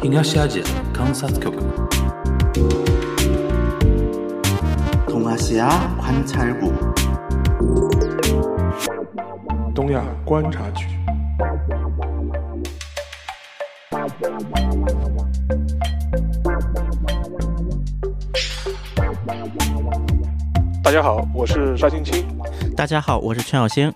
東アジア観察局 동아시아 관찰국 东亚观察局。大家好，我是沙青青。大家好，我是全小星。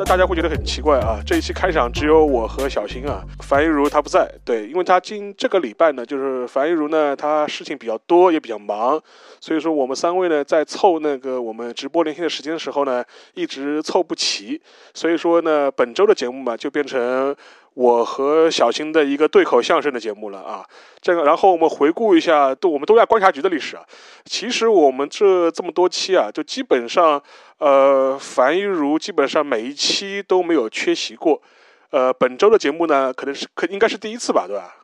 那大家会觉得很奇怪啊，这一期开场只有我和小新啊，樊一茹她不在，对，因为她今这个礼拜呢，就是樊一茹呢，她事情比较多，也比较忙，所以说我们三位呢，在凑那个我们直播连线的时间的时候呢，一直凑不齐，所以说呢，本周的节目嘛，就变成我和小新的一个对口相声的节目了啊。这个，然后我们回顾一下都我们东亚观察局的历史啊，其实我们这这么多期啊，就基本上。呃，樊一茹基本上每一期都没有缺席过，呃，本周的节目呢，可能是可应该是第一次吧，对吧？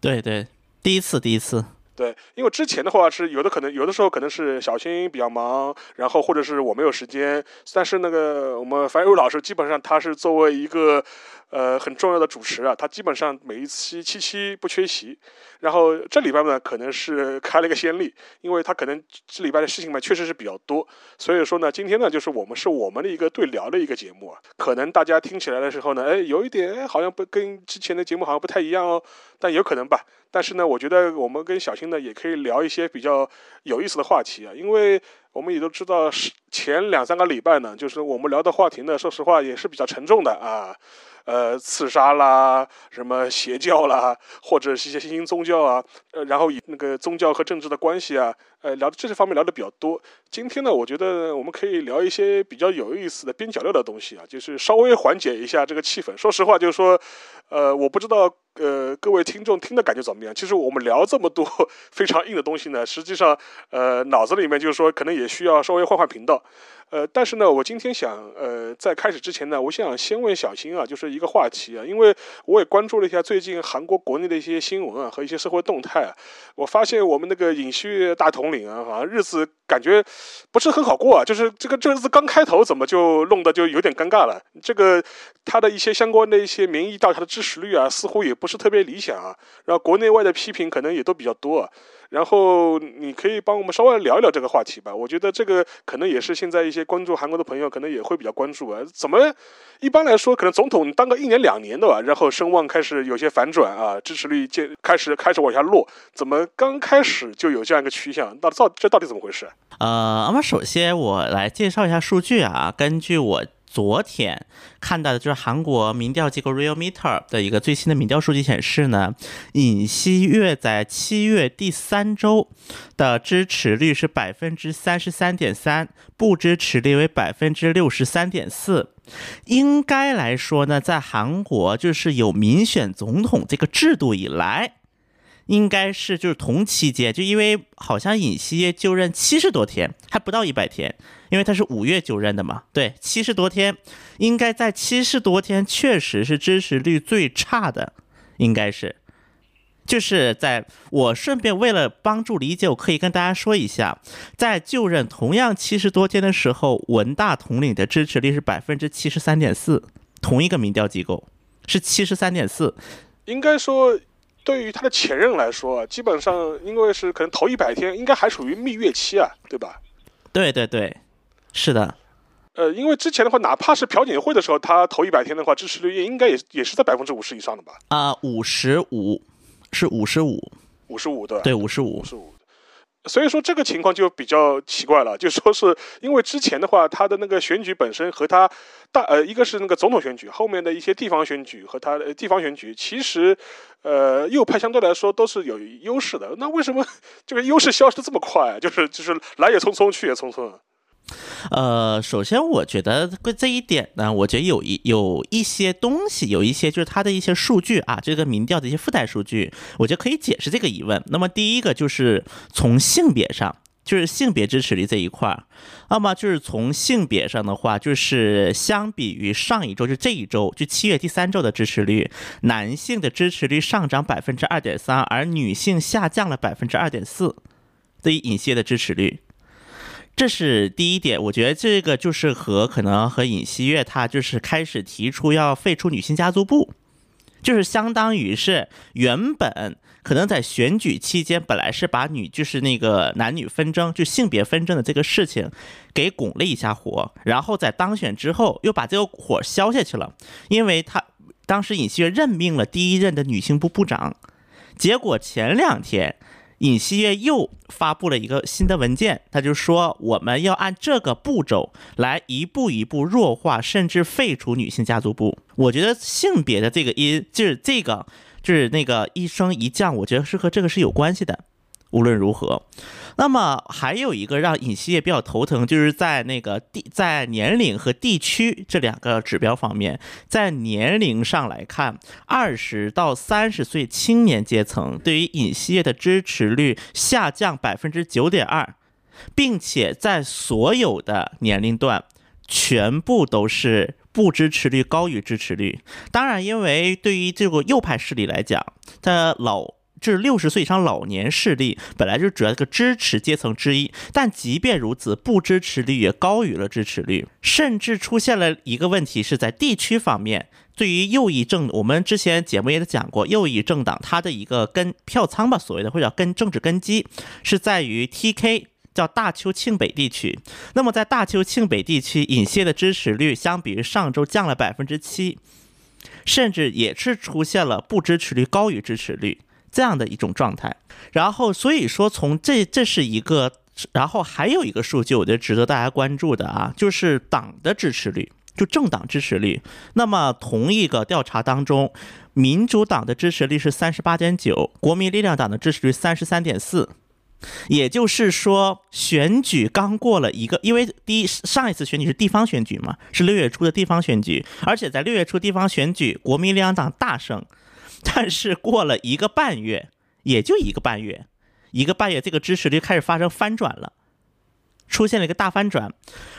对对，第一次，第一次。对，因为之前的话是有的，可能有的时候可能是小新比较忙，然后或者是我没有时间，但是那个我们樊一茹老师基本上他是作为一个。呃，很重要的主持啊，他基本上每一期七期不缺席。然后这礼拜呢，可能是 开了一个先例，因为他可能这礼拜的事情嘛，确实是比较多。所以说呢，今天呢，就是我们是我们的一个对聊的一个节目啊。可能大家听起来的时候呢，哎，有一点好像不跟之前的节目好像不太一样哦，但有可能吧。但是呢，我觉得我们跟小新呢，也可以聊一些比较有意思的话题啊，因为我们也都知道是前两三个礼拜呢，就是我们聊的话题呢，说实话也是比较沉重的啊。呃，刺杀啦，什么邪教啦，或者是一些新兴宗教啊，呃，然后以那个宗教和政治的关系啊，呃，聊这些方面聊的比较多。今天呢，我觉得我们可以聊一些比较有意思的边角料的东西啊，就是稍微缓解一下这个气氛。说实话，就是说，呃，我不知道。呃，各位听众听的感觉怎么样？其实我们聊这么多 非常硬的东西呢，实际上，呃，脑子里面就是说，可能也需要稍微换换频道。呃，但是呢，我今天想，呃，在开始之前呢，我想先问小新啊，就是一个话题啊，因为我也关注了一下最近韩国国内的一些新闻啊和一些社会动态啊，我发现我们那个尹锡悦大啊，好像日子感觉不是很好过啊，就是这个这日子刚开头，怎么就弄得就有点尴尬了？这个他的一些相关的一些民意调查的支持率啊，似乎也。不是特别理想啊，然后国内外的批评可能也都比较多啊，然后你可以帮我们稍微聊一聊这个话题吧。我觉得这个可能也是现在一些关注韩国的朋友可能也会比较关注啊。怎么一般来说，可能总统当个一年两年的吧，然后声望开始有些反转啊，支持率渐开始开始往下落，怎么刚开始就有这样一个趋向？到到这到底怎么回事？呃，那么首先我来介绍一下数据啊，根据我。昨天看到的就是韩国民调机构 Realmeter 的一个最新的民调数据显示呢，尹锡悦在七月第三周的支持率是百分之三十三点三，不支持率为百分之六十三点四。应该来说呢，在韩国就是有民选总统这个制度以来。应该是就是同期间，就因为好像尹锡悦就任七十多天，还不到一百天，因为他是五月就任的嘛。对，七十多天，应该在七十多天确实是支持率最差的，应该是。就是在我顺便为了帮助理解，我可以跟大家说一下，在就任同样七十多天的时候，文大统领的支持率是百分之七十三点四，同一个民调机构是七十三点四，应该说。对于他的前任来说，基本上因为是可能头一百天应该还属于蜜月期啊，对吧？对对对，是的。呃，因为之前的话，哪怕是朴槿惠的时候，他头一百天的话，支持率应该也也是在百分之五十以上的吧？啊，五十五，是五十五，五十五对对，五十五，五十五。所以说这个情况就比较奇怪了，就说是因为之前的话，他的那个选举本身和他大呃，一个是那个总统选举，后面的一些地方选举和他的地方选举，其实呃右派相对来说都是有优势的。那为什么 这个优势消失这么快？就是就是来也匆匆，去也匆匆。呃，首先我觉得这一点呢，我觉得有一有一些东西，有一些就是它的一些数据啊，这个民调的一些附带数据，我觉得可以解释这个疑问。那么第一个就是从性别上，就是性别支持率这一块儿，那么就是从性别上的话，就是相比于上一周，就这一周，就七月第三周的支持率，男性的支持率上涨百分之二点三，而女性下降了百分之二点四，对于尹锡的支持率。这是第一点，我觉得这个就是和可能和尹锡悦他就是开始提出要废除女性家族部，就是相当于是原本可能在选举期间本来是把女就是那个男女纷争就性别纷争的这个事情给拱了一下火，然后在当选之后又把这个火消下去了，因为他当时尹锡悦任命了第一任的女性部部长，结果前两天。尹锡悦又发布了一个新的文件，他就说我们要按这个步骤来一步一步弱化甚至废除女性家族部。我觉得性别的这个音就是这个就是那个一升一降，我觉得是和这个是有关系的。无论如何，那么还有一个让尹锡悦比较头疼，就是在那个地在年龄和地区这两个指标方面，在年龄上来看，二十到三十岁青年阶层对于尹锡悦的支持率下降百分之九点二，并且在所有的年龄段全部都是不支持率高于支持率。当然，因为对于这个右派势力来讲，他老。至六十岁以上老年势力本来就主要一个支持阶层之一，但即便如此，不支持率也高于了支持率，甚至出现了一个问题，是在地区方面，对于右翼政，我们之前节目也讲过，右翼政党它的一个根票仓吧，所谓的或者叫根政治根基是在于 TK 叫大邱庆北地区。那么在大邱庆北地区，尹锡的支持率相比于上周降了百分之七，甚至也是出现了不支持率高于支持率。这样的一种状态，然后所以说从这这是一个，然后还有一个数据，我觉得值得大家关注的啊，就是党的支持率，就政党支持率。那么同一个调查当中，民主党的支持率是三十八点九，国民力量党的支持率三十三点四。也就是说，选举刚过了一个，因为第一上一次选举是地方选举嘛，是六月初的地方选举，而且在六月初地方选举，国民力量党大胜。但是过了一个半月，也就一个半月，一个半月，这个支持率开始发生翻转了，出现了一个大翻转。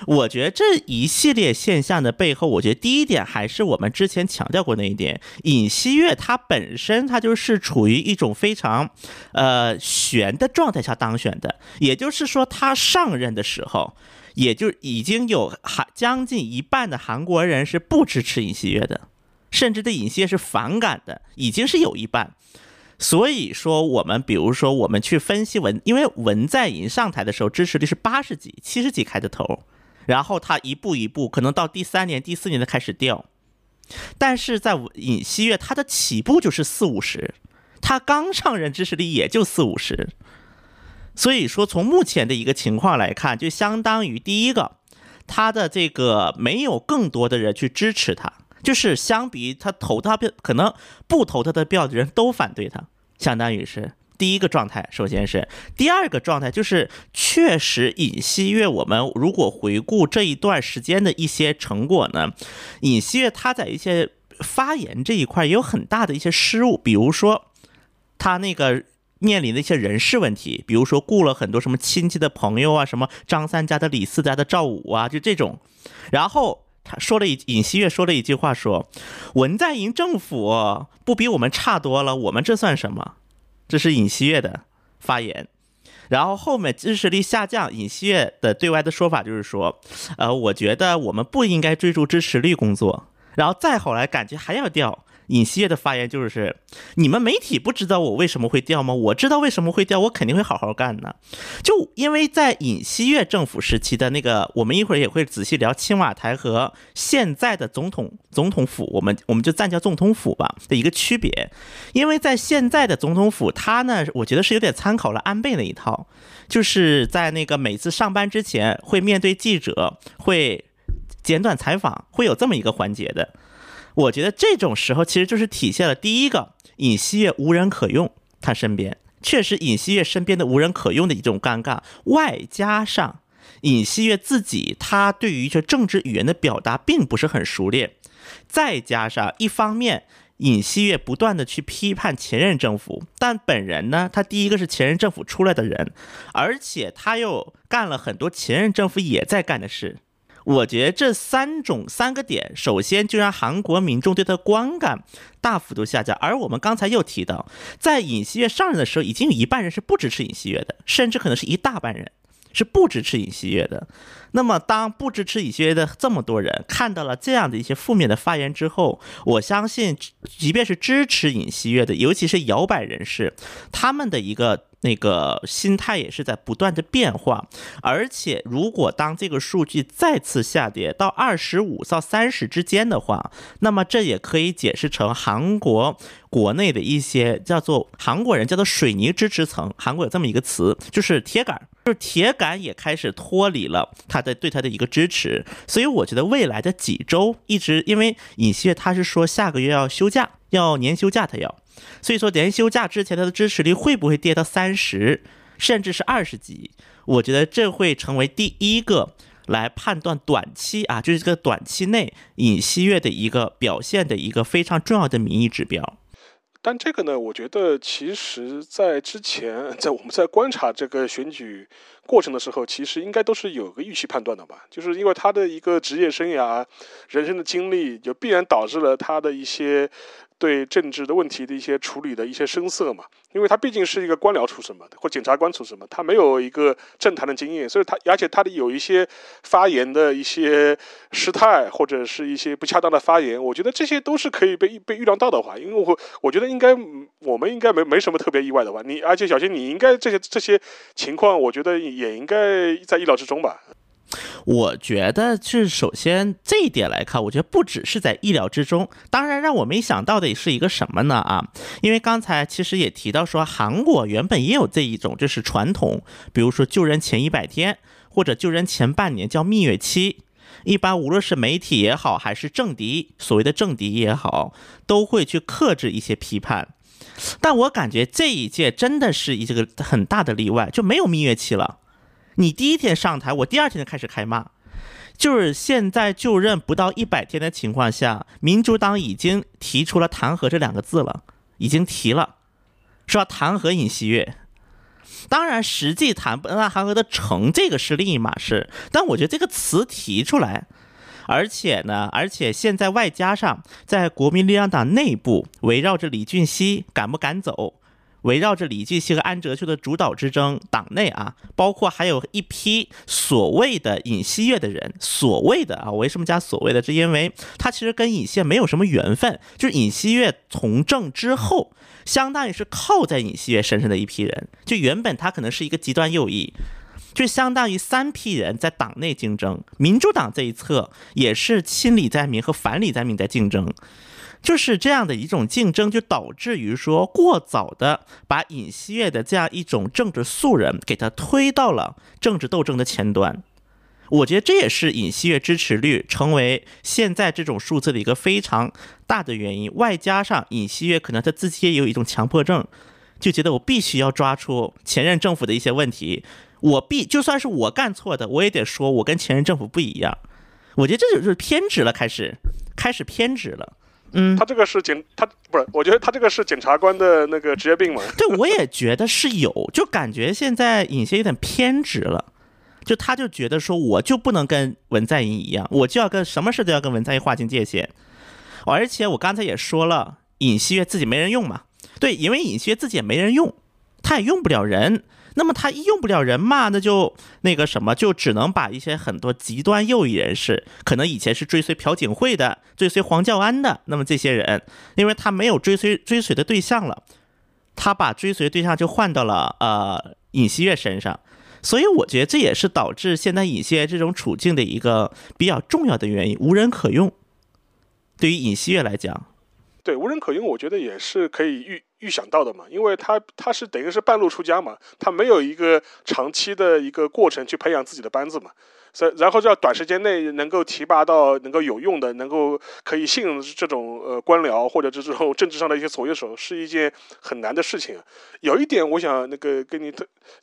我觉得这一系列现象的背后，我觉得第一点还是我们之前强调过那一点：尹锡悦他本身他就是处于一种非常呃悬的状态下当选的，也就是说他上任的时候，也就已经有韩将近一半的韩国人是不支持尹锡悦的。甚至对尹锡悦是反感的，已经是有一半。所以说，我们比如说，我们去分析文，因为文在寅上台的时候支持率是八十几、七十几开的头，然后他一步一步，可能到第三年、第四年才开始掉。但是在尹锡悦，他的起步就是四五十，他刚上任支持率也就四五十。所以说，从目前的一个情况来看，就相当于第一个，他的这个没有更多的人去支持他。就是相比他投他票，可能不投他的票的人都反对他，相当于是第一个状态。首先是第二个状态，就是确实尹锡悦，我们如果回顾这一段时间的一些成果呢，尹锡悦他在一些发言这一块也有很大的一些失误，比如说他那个面临的一些人事问题，比如说雇了很多什么亲戚的朋友啊，什么张三家的、李四家的、赵五啊，就这种，然后。他说了一尹锡悦说了一句话，说文在寅政府不比我们差多了，我们这算什么？这是尹锡悦的发言。然后后面支持率下降，尹锡悦的对外的说法就是说，呃，我觉得我们不应该追逐支持率工作。然后再后来感觉还要掉。尹锡悦的发言就是：你们媒体不知道我为什么会掉吗？我知道为什么会掉，我肯定会好好干呢。就因为在尹锡悦政府时期的那个，我们一会儿也会仔细聊青瓦台和现在的总统总统府，我们我们就暂叫总统府吧的一个区别。因为在现在的总统府，他呢，我觉得是有点参考了安倍那一套，就是在那个每次上班之前会面对记者，会简短采访，会有这么一个环节的。我觉得这种时候其实就是体现了第一个尹锡悦无人可用，他身边。确实尹锡悦身边的无人可用的一种尴尬，外加上尹锡悦自己他对于这政治语言的表达并不是很熟练，再加上一方面尹锡悦不断的去批判前任政府，但本人呢，他第一个是前任政府出来的人，而且他又干了很多前任政府也在干的事。我觉得这三种三个点，首先就让韩国民众对他观感大幅度下降。而我们刚才又提到，在尹锡悦上任的时候，已经有一半人是不支持尹锡悦的，甚至可能是一大半人。是不支持尹锡悦的。那么，当不支持尹锡悦的这么多人看到了这样的一些负面的发言之后，我相信，即便是支持尹锡悦的，尤其是摇摆人士，他们的一个。那个心态也是在不断的变化，而且如果当这个数据再次下跌到二十五到三十之间的话，那么这也可以解释成韩国国内的一些叫做韩国人叫做水泥支持层，韩国有这么一个词，就是铁杆儿，就是铁杆也开始脱离了他的对他的一个支持，所以我觉得未来的几周一直因为尹锡悦他是说下个月要休假，要年休假，他要。所以说，连休假之前，他的支持率会不会跌到三十，甚至是二十几？我觉得这会成为第一个来判断短期啊，就是这个短期内尹锡悦的一个表现的一个非常重要的民意指标。但这个呢，我觉得其实在之前，在我们在观察这个选举过程的时候，其实应该都是有个预期判断的吧？就是因为他的一个职业生涯、人生的经历，就必然导致了他的一些。对政治的问题的一些处理的一些声色嘛，因为他毕竟是一个官僚出身嘛，或检察官出身嘛，他没有一个政坛的经验，所以他而且他的有一些发言的一些失态或者是一些不恰当的发言，我觉得这些都是可以被被预料到的话，因为我我觉得应该我们应该没没什么特别意外的吧，你而且小新你应该这些这些情况，我觉得也应该在意料之中吧。我觉得就是首先这一点来看，我觉得不只是在意料之中。当然，让我没想到的是一个什么呢？啊，因为刚才其实也提到说，韩国原本也有这一种就是传统，比如说救人前一百天或者救人前半年叫蜜月期，一般无论是媒体也好，还是政敌所谓的政敌也好，都会去克制一些批判。但我感觉这一届真的是一这个很大的例外，就没有蜜月期了。你第一天上台，我第二天就开始开骂，就是现在就任不到一百天的情况下，民主党已经提出了弹劾这两个字了，已经提了，是吧？弹劾尹锡悦，当然实际弹不那弹劾的成，这个是另一码事。但我觉得这个词提出来，而且呢，而且现在外加上在国民力量党内部围绕着李俊熙敢不敢走。围绕着李继熙和安哲秀的主导之争，党内啊，包括还有一批所谓的尹锡悦的人，所谓的啊，我为什么加所谓的？是因为他其实跟尹锡没有什么缘分，就是尹锡悦从政之后，相当于是靠在尹锡悦身上的一批人，就原本他可能是一个极端右翼，就相当于三批人在党内竞争，民主党这一侧也是亲李在明和反李在明在竞争。就是这样的一种竞争，就导致于说过早的把尹锡悦的这样一种政治素人给他推到了政治斗争的前端。我觉得这也是尹锡悦支持率成为现在这种数字的一个非常大的原因。外加上尹锡悦可能他自己也有一种强迫症，就觉得我必须要抓出前任政府的一些问题，我必就算是我干错的，我也得说我跟前任政府不一样。我觉得这就是偏执了，开始开始偏执了。嗯，他这个是检，他不是，我觉得他这个是检察官的那个职业病嘛。对，我也觉得是有，就感觉现在尹锡有点偏执了，就他就觉得说，我就不能跟文在寅一样，我就要跟什么事都要跟文在寅划清界限。而且我刚才也说了，尹锡悦自己没人用嘛，对，因为尹锡悦自己也没人用，他也用不了人。那么他用不了人嘛，那就那个什么，就只能把一些很多极端右翼人士，可能以前是追随朴槿惠的、追随黄教安的，那么这些人，因为他没有追随追随的对象了，他把追随对象就换到了呃尹锡悦身上，所以我觉得这也是导致现在尹锡悦这种处境的一个比较重要的原因，无人可用。对于尹锡悦来讲。对无人可用，我觉得也是可以预预想到的嘛，因为他他是等于是半路出家嘛，他没有一个长期的一个过程去培养自己的班子嘛。所以，然后就要短时间内能够提拔到能够有用的、能够可以信任的这种呃官僚或者这种 政治上的一些左右手，是一件很难的事情。有一点，我想那个跟你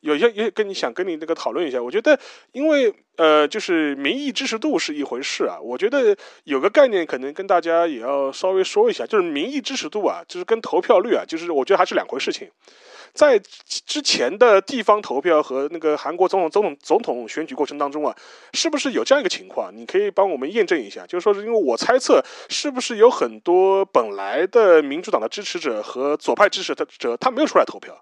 有些也跟你想跟你那个讨论一下。我觉得，因为呃，就是民意支持度是一回事啊。我觉得有个概念可能跟大家也要稍微说一下，就是民意支持度啊，就是跟投票率啊，就是我觉得还是两回事情。在之前的地方投票和那个韩国总统总统总统选举过程当中啊，是不是有这样一个情况？你可以帮我们验证一下。就是说，是因为我猜测，是不是有很多本来的民主党的支持者和左派支持者，他没有出来投票，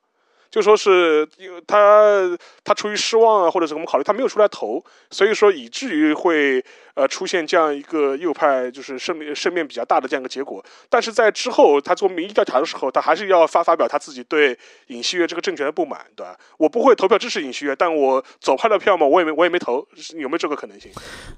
就说是他他出于失望啊，或者是我们考虑他没有出来投，所以说以至于会呃出现这样一个右派就是胜胜面比较大的这样一个结果。但是在之后他做民意调查的时候，他还是要发发表他自己对尹锡悦这个政权的不满，对吧？我不会投票支持尹锡悦，但我左派的票嘛，我也没我也没投，有没有这个可能性？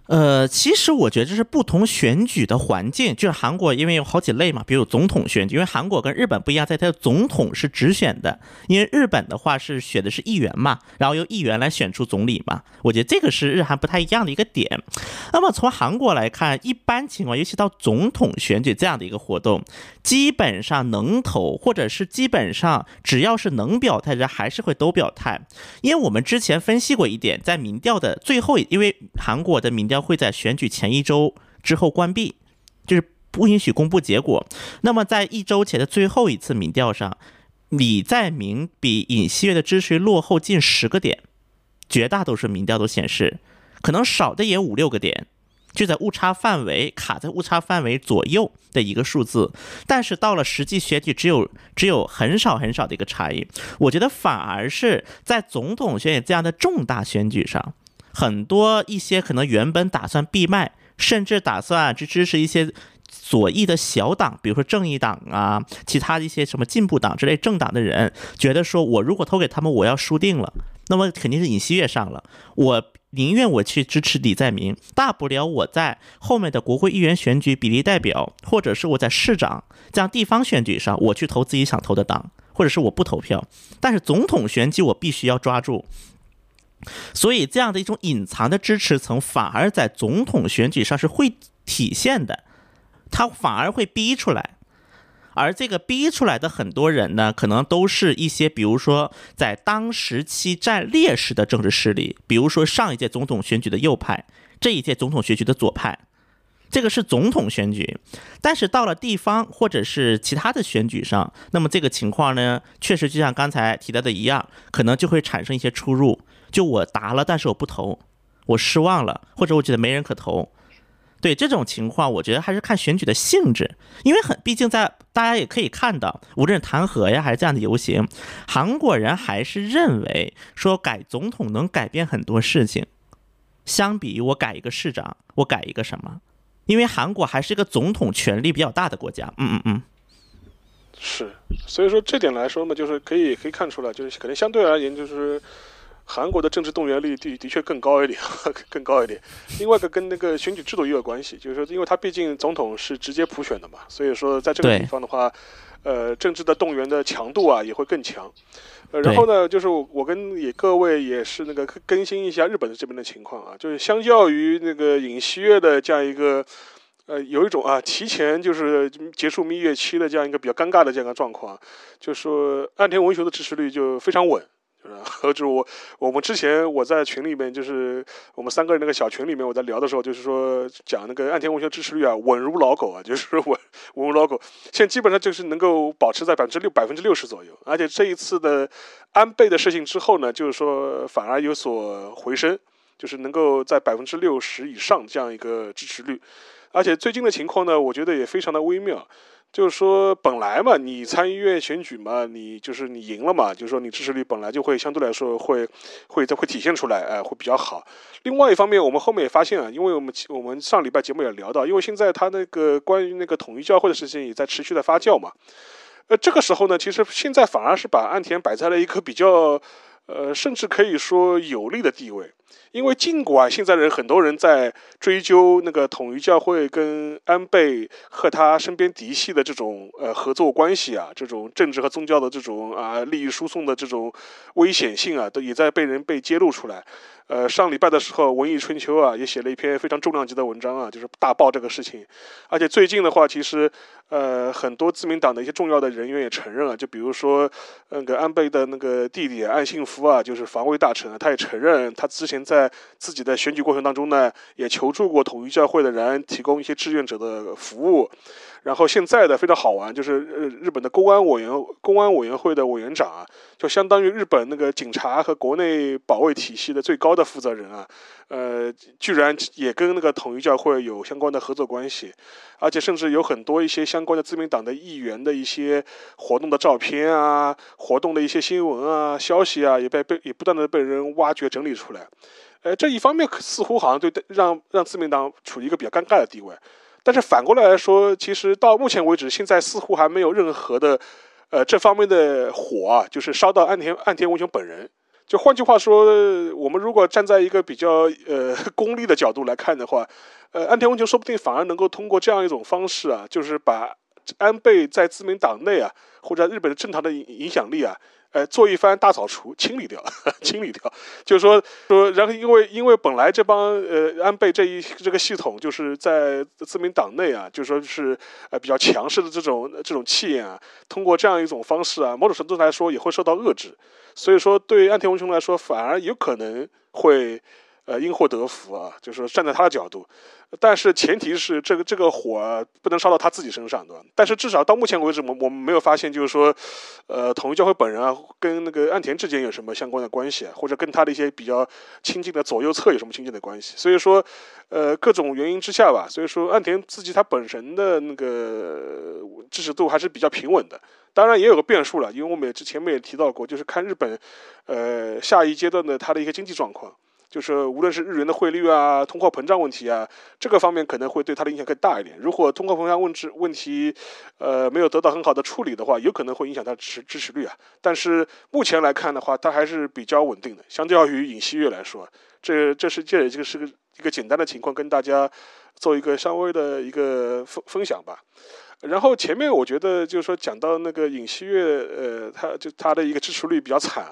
呃，其实我觉得这是不同选举的环境，就是韩国因为有好几类嘛，比如总统选举，因为韩国跟日本不一样，在它的总统是直选的，因为日日本的话是选的是议员嘛，然后由议员来选出总理嘛，我觉得这个是日韩不太一样的一个点。那么从韩国来看，一般情况，尤其到总统选举这样的一个活动，基本上能投或者是基本上只要是能表态的，还是会都表态。因为我们之前分析过一点，在民调的最后，因为韩国的民调会在选举前一周之后关闭，就是不允许公布结果。那么在一周前的最后一次民调上，李在明比尹锡悦的支持率落后近十个点，绝大多数民调都显示，可能少的也五六个点，就在误差范围卡在误差范围左右的一个数字。但是到了实际选举，只有只有很少很少的一个差异。我觉得反而是在总统选举这样的重大选举上，很多一些可能原本打算闭麦，甚至打算去支持一些。左翼的小党，比如说正义党啊，其他的一些什么进步党之类政党的人，觉得说我如果投给他们，我要输定了，那么肯定是尹锡悦上了。我宁愿我去支持李在明，大不了我在后面的国会议员选举比例代表，或者是我在市长这样地方选举上，我去投自己想投的党，或者是我不投票。但是总统选举我必须要抓住，所以这样的一种隐藏的支持层，反而在总统选举上是会体现的。他反而会逼出来，而这个逼出来的很多人呢，可能都是一些，比如说在当时期占劣势的政治势力，比如说上一届总统选举的右派，这一届总统选举的左派，这个是总统选举。但是到了地方或者是其他的选举上，那么这个情况呢，确实就像刚才提到的一样，可能就会产生一些出入。就我答了，但是我不投，我失望了，或者我觉得没人可投。对这种情况，我觉得还是看选举的性质，因为很毕竟在大家也可以看到，无论弹劾呀还是这样的游行，韩国人还是认为说改总统能改变很多事情，相比于我改一个市长，我改一个什么？因为韩国还是一个总统权力比较大的国家。嗯嗯嗯，是，所以说这点来说嘛，就是可以可以看出来，就是可能相对而言就是。韩国的政治动员力的的确更高一点，更高一点。另外一个跟那个选举制度也有关系，就是说，因为他毕竟总统是直接普选的嘛，所以说在这个地方的话，呃，政治的动员的强度啊也会更强。呃，然后呢，就是我跟也各位也是那个更新一下日本的这边的情况啊，就是相较于那个尹锡悦的这样一个，呃，有一种啊提前就是结束蜜月期的这样一个比较尴尬的这样一个状况，就说岸田文雄的支持率就非常稳。就是 我，我们之前我在群里面，就是我们三个人那个小群里面，我在聊的时候，就是说讲那个岸田文雄支持率啊，稳如老狗啊，就是稳稳如老狗。现在基本上就是能够保持在百分之六百分之六十左右，而且这一次的安倍的事情之后呢，就是说反而有所回升，就是能够在百分之六十以上这样一个支持率。而且最近的情况呢，我觉得也非常的微妙。就是说，本来嘛，你参议院选举嘛，你就是你赢了嘛，就是说你支持率本来就会相对来说会会会体现出来，哎，会比较好。另外一方面，我们后面也发现啊，因为我们我们上礼拜节目也聊到，因为现在他那个关于那个统一教会的事情也在持续的发酵嘛。呃，这个时候呢，其实现在反而是把岸田摆在了一个比较，呃，甚至可以说有利的地位。因为尽管现在人很多人在追究那个统一教会跟安倍和他身边嫡系的这种呃合作关系啊，这种政治和宗教的这种啊利益输送的这种危险性啊，都也在被人被揭露出来。呃，上礼拜的时候，《文艺春秋》啊也写了一篇非常重量级的文章啊，就是大爆这个事情。而且最近的话，其实呃很多自民党的一些重要的人员也承认啊，就比如说那个安倍的那个弟弟岸信夫啊，就是防卫大臣啊，他也承认他之前在自己的选举过程当中呢，也求助过统一教会的人，提供一些志愿者的服务。然后现在的非常好玩，就是呃日本的公安委员公安委员会的委员长啊，就相当于日本那个警察和国内保卫体系的最高的负责人啊，呃，居然也跟那个统一教会有相关的合作关系，而且甚至有很多一些相关的自民党的议员的一些活动的照片啊，活动的一些新闻啊、消息啊，也被被也不断的被人挖掘整理出来。呃，这一方面似乎好像对让让自民党处于一个比较尴尬的地位。但是反过来说，其实到目前为止，现在似乎还没有任何的，呃，这方面的火啊，就是烧到岸田岸田文雄本人。就换句话说，我们如果站在一个比较呃功利的角度来看的话，呃，岸田文雄说不定反而能够通过这样一种方式啊，就是把安倍在自民党内啊，或者日本的政坛的影影响力啊。呃，做一番大扫除，清理掉，清理掉，就是说说，然后因为因为本来这帮呃安倍这一这个系统就是在自民党内啊，就说是呃比较强势的这种这种气焰啊，通过这样一种方式啊，某种程度来说也会受到遏制，所以说对岸田文雄来说，反而有可能会呃因祸得福啊，就是说站在他的角度。但是前提是这个这个火不能烧到他自己身上，对吧？但是至少到目前为止，我我们没有发现，就是说，呃，统一教会本人啊，跟那个岸田之间有什么相关的关系，或者跟他的一些比较亲近的左右侧有什么亲近的关系？所以说，呃，各种原因之下吧，所以说岸田自己他本身的那个支持度还是比较平稳的。当然也有个变数了，因为我们之前面也提到过，就是看日本，呃，下一阶段的它的一个经济状况。就是无论是日元的汇率啊、通货膨胀问题啊，这个方面可能会对它的影响更大一点。如果通货膨胀问题问题，呃，没有得到很好的处理的话，有可能会影响它支支持率啊。但是目前来看的话，它还是比较稳定的，相较于尹锡悦来说，这这是这这个是个一个简单的情况，跟大家做一个稍微的一个分分享吧。然后前面我觉得就是说讲到那个尹锡悦，呃，他就他的一个支持率比较惨，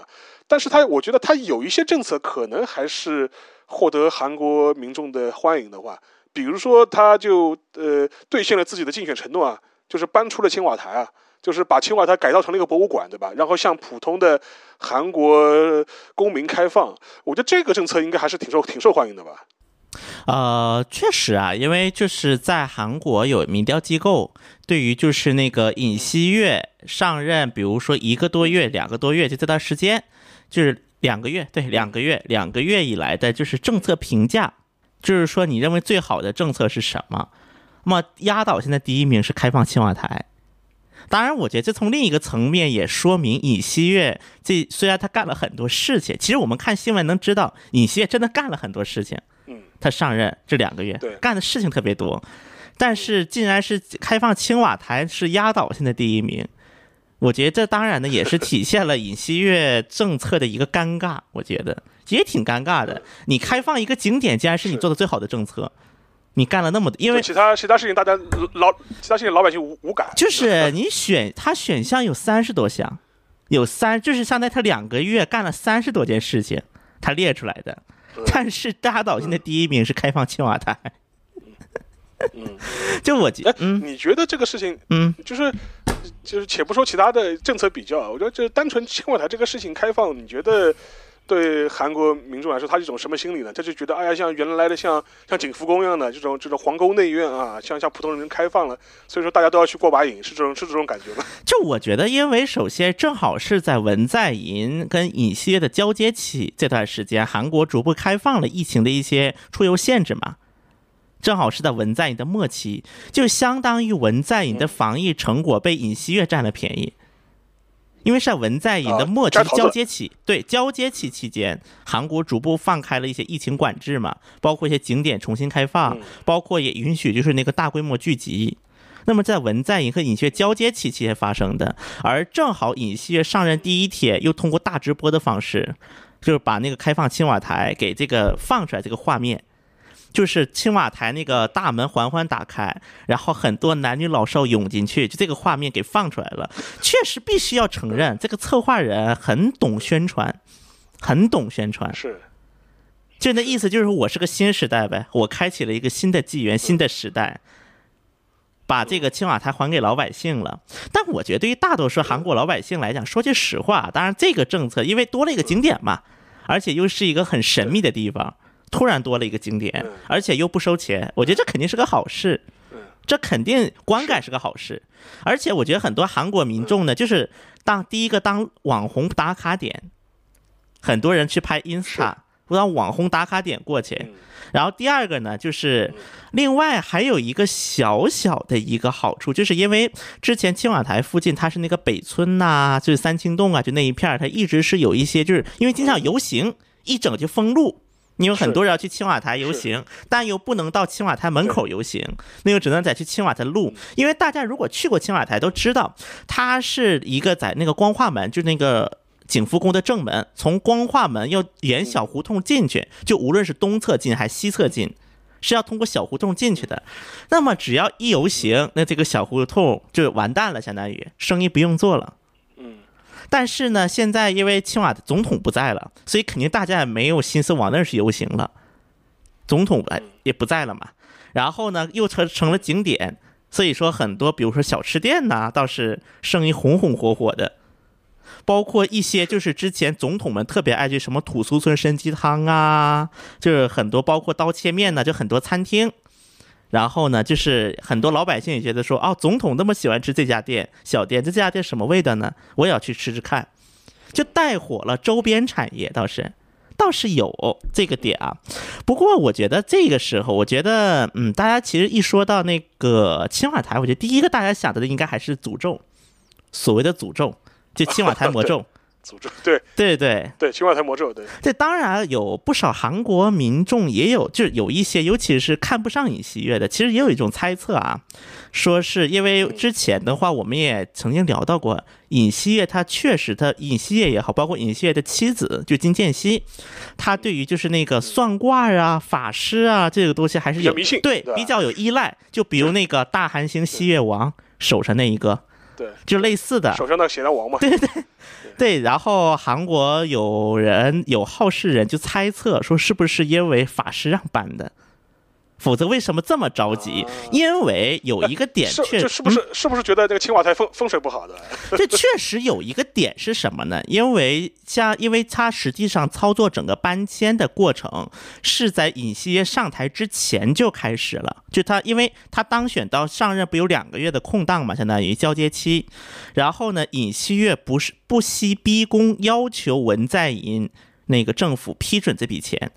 但是他我觉得他有一些政策可能还是获得韩国民众的欢迎的话，比如说他就呃兑现了自己的竞选承诺啊，就是搬出了青瓦台啊，就是把青瓦台改造成了一个博物馆，对吧？然后向普通的韩国公民开放，我觉得这个政策应该还是挺受挺受欢迎的吧。呃，确实啊，因为就是在韩国有民调机构对于就是那个尹锡悦上任，比如说一个多月、两个多月，就这段时间，就是两个月，对，两个月，两个月以来的就是政策评价，就是说你认为最好的政策是什么？那么压倒性的第一名是开放青瓦台。当然，我觉得这从另一个层面也说明尹锡悦这虽然他干了很多事情，其实我们看新闻能知道尹锡悦真的干了很多事情。他上任这两个月干的事情特别多，但是竟然是开放青瓦台是压倒性的第一名，我觉得这当然呢也是体现了尹锡悦政策的一个尴尬，我觉得也挺尴尬的。你开放一个景点，竟然是你做的最好的政策，你干了那么多，因为其他其他事情大家老其他事情老百姓无无感。就是你选他选项有三十多项，有三就是相当于他两个月干了三十多件事情，他列出来的。但是压倒性的第一名是开放青瓦台。嗯，就我觉，嗯，你觉得这个事情，嗯，就是就是，且不说其他的政策比较，我觉得就单纯青瓦台这个事情开放，你觉得？对韩国民众来说，他是一种什么心理呢？他就觉得，哎呀，像原来的像像景福宫一样的这种这种皇宫内院啊，像像普通人开放了，所以说大家都要去过把瘾，是这种是这种感觉吗？就我觉得，因为首先正好是在文在寅跟尹锡悦的交接期这段时间，韩国逐步开放了疫情的一些出游限制嘛，正好是在文在寅的末期，就相当于文在寅的防疫成果被尹锡悦占了便宜。因为是在文在寅的末期交接期，对交接期期间，韩国逐步放开了一些疫情管制嘛，包括一些景点重新开放，包括也允许就是那个大规模聚集。那么在文在寅和尹锡悦交接期期间发生的，而正好尹锡悦上任第一天又通过大直播的方式，就是把那个开放青瓦台给这个放出来这个画面。就是青瓦台那个大门缓缓打开，然后很多男女老少涌进去，就这个画面给放出来了。确实必须要承认，这个策划人很懂宣传，很懂宣传。是，就那意思，就是我是个新时代呗，我开启了一个新的纪元、新的时代，把这个青瓦台还给老百姓了。但我觉得，对于大多数韩国老百姓来讲，说句实话，当然这个政策因为多了一个景点嘛，而且又是一个很神秘的地方。突然多了一个景点，而且又不收钱，我觉得这肯定是个好事。这肯定观感是个好事。而且我觉得很多韩国民众呢，就是当第一个当网红打卡点，很多人去拍 ins，不当网红打卡点过去。然后第二个呢，就是另外还有一个小小的一个好处，就是因为之前青瓦台附近它是那个北村呐，就是三清洞啊，就那一片儿，它一直是有一些，就是因为经常游行，一整就封路。因为很多人要去青瓦台游行，但又不能到青瓦台门口游行，那就只能在去青瓦台路。因为大家如果去过青瓦台都知道，它是一个在那个光化门，就是那个景福宫的正门，从光化门要沿小胡同进去，就无论是东侧进还是西侧进，是要通过小胡同进去的。那么只要一游行，那这个小胡同就完蛋了，相当于生意不用做了。但是呢，现在因为青瓦总统不在了，所以肯定大家也没有心思往那儿去游行了。总统哎也不在了嘛，然后呢又成成了景点，所以说很多比如说小吃店呐，倒是生意红红火火的。包括一些就是之前总统们特别爱去什么土苏村参鸡汤啊，就是很多包括刀切面呢，就很多餐厅。然后呢，就是很多老百姓也觉得说，哦，总统那么喜欢吃这家店小店，这家店什么味道呢？我也要去吃吃看，就带火了周边产业，倒是倒是有这个点啊。不过我觉得这个时候，我觉得，嗯，大家其实一说到那个青瓦台，我觉得第一个大家想到的应该还是诅咒，所谓的诅咒，就青瓦台魔咒。诅咒对对对对，青瓦台魔咒对。这当然有不少韩国民众也有，就是有一些，尤其是看不上尹锡悦的，其实也有一种猜测啊，说是因为之前的话，我们也曾经聊到过，尹锡悦他确实他尹锡悦也好，包括尹锡悦的妻子就金建熙，他对于就是那个算卦啊、法师啊这个东西还是有迷信，对比较有依赖。就比如那个大韩星锡月王手上那一个。对，就类似的，手上那血量王嘛。对对对，对然后韩国有人有好事人就猜测说，是不是因为法师让搬的？否则为什么这么着急？因为有一个点，确是不是是不是觉得这个青瓦台风风水不好的？这确实有一个点是什么呢？因为像，因为他实际上操作整个搬迁的过程是在尹锡悦上台之前就开始了。就他，因为他当选到上任不有两个月的空档嘛，相当于交接期。然后呢，尹锡悦不是不惜逼宫，要求文在寅那个政府批准这笔钱。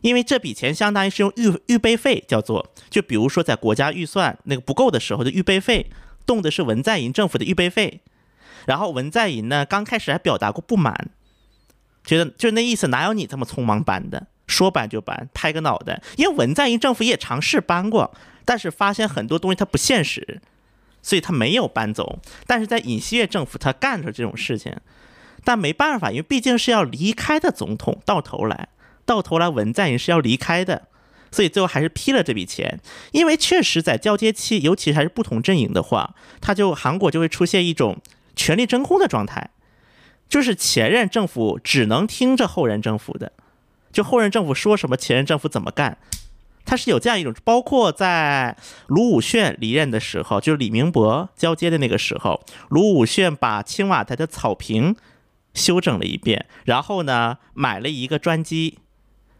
因为这笔钱相当于是用预预备费，叫做就比如说在国家预算那个不够的时候的预备费，动的是文在寅政府的预备费。然后文在寅呢，刚开始还表达过不满，觉得就那意思，哪有你这么匆忙搬的？说搬就搬，拍个脑袋。因为文在寅政府也尝试搬过，但是发现很多东西它不现实，所以他没有搬走。但是在尹锡悦政府，他干出这种事情，但没办法，因为毕竟是要离开的总统，到头来。到头来，文在寅是要离开的，所以最后还是批了这笔钱。因为确实在交接期，尤其还是不同阵营的话，他就韩国就会出现一种权力真空的状态，就是前任政府只能听着后任政府的，就后任政府说什么，前任政府怎么干。他是有这样一种，包括在卢武铉离任的时候，就是李明博交接的那个时候，卢武铉把青瓦台的草坪修整了一遍，然后呢买了一个专机。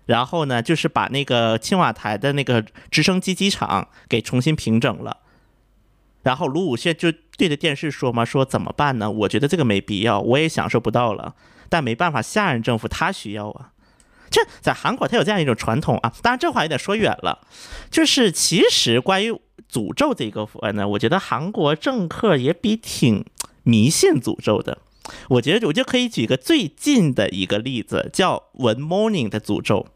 然后呢，就是把那个青瓦台的那个直升机机场给重新平整了。然后卢武铉就对着电视说嘛：“说怎么办呢？我觉得这个没必要，我也享受不到了。但没办法，下任政府他需要啊。这在韩国，他有这样一种传统啊。当然，这话有点说远了。就是其实关于诅咒这个部分呢，我觉得韩国政客也比挺迷信诅咒的。”我觉得我就可以举个最近的一个例子，叫“文 morning” 的诅咒。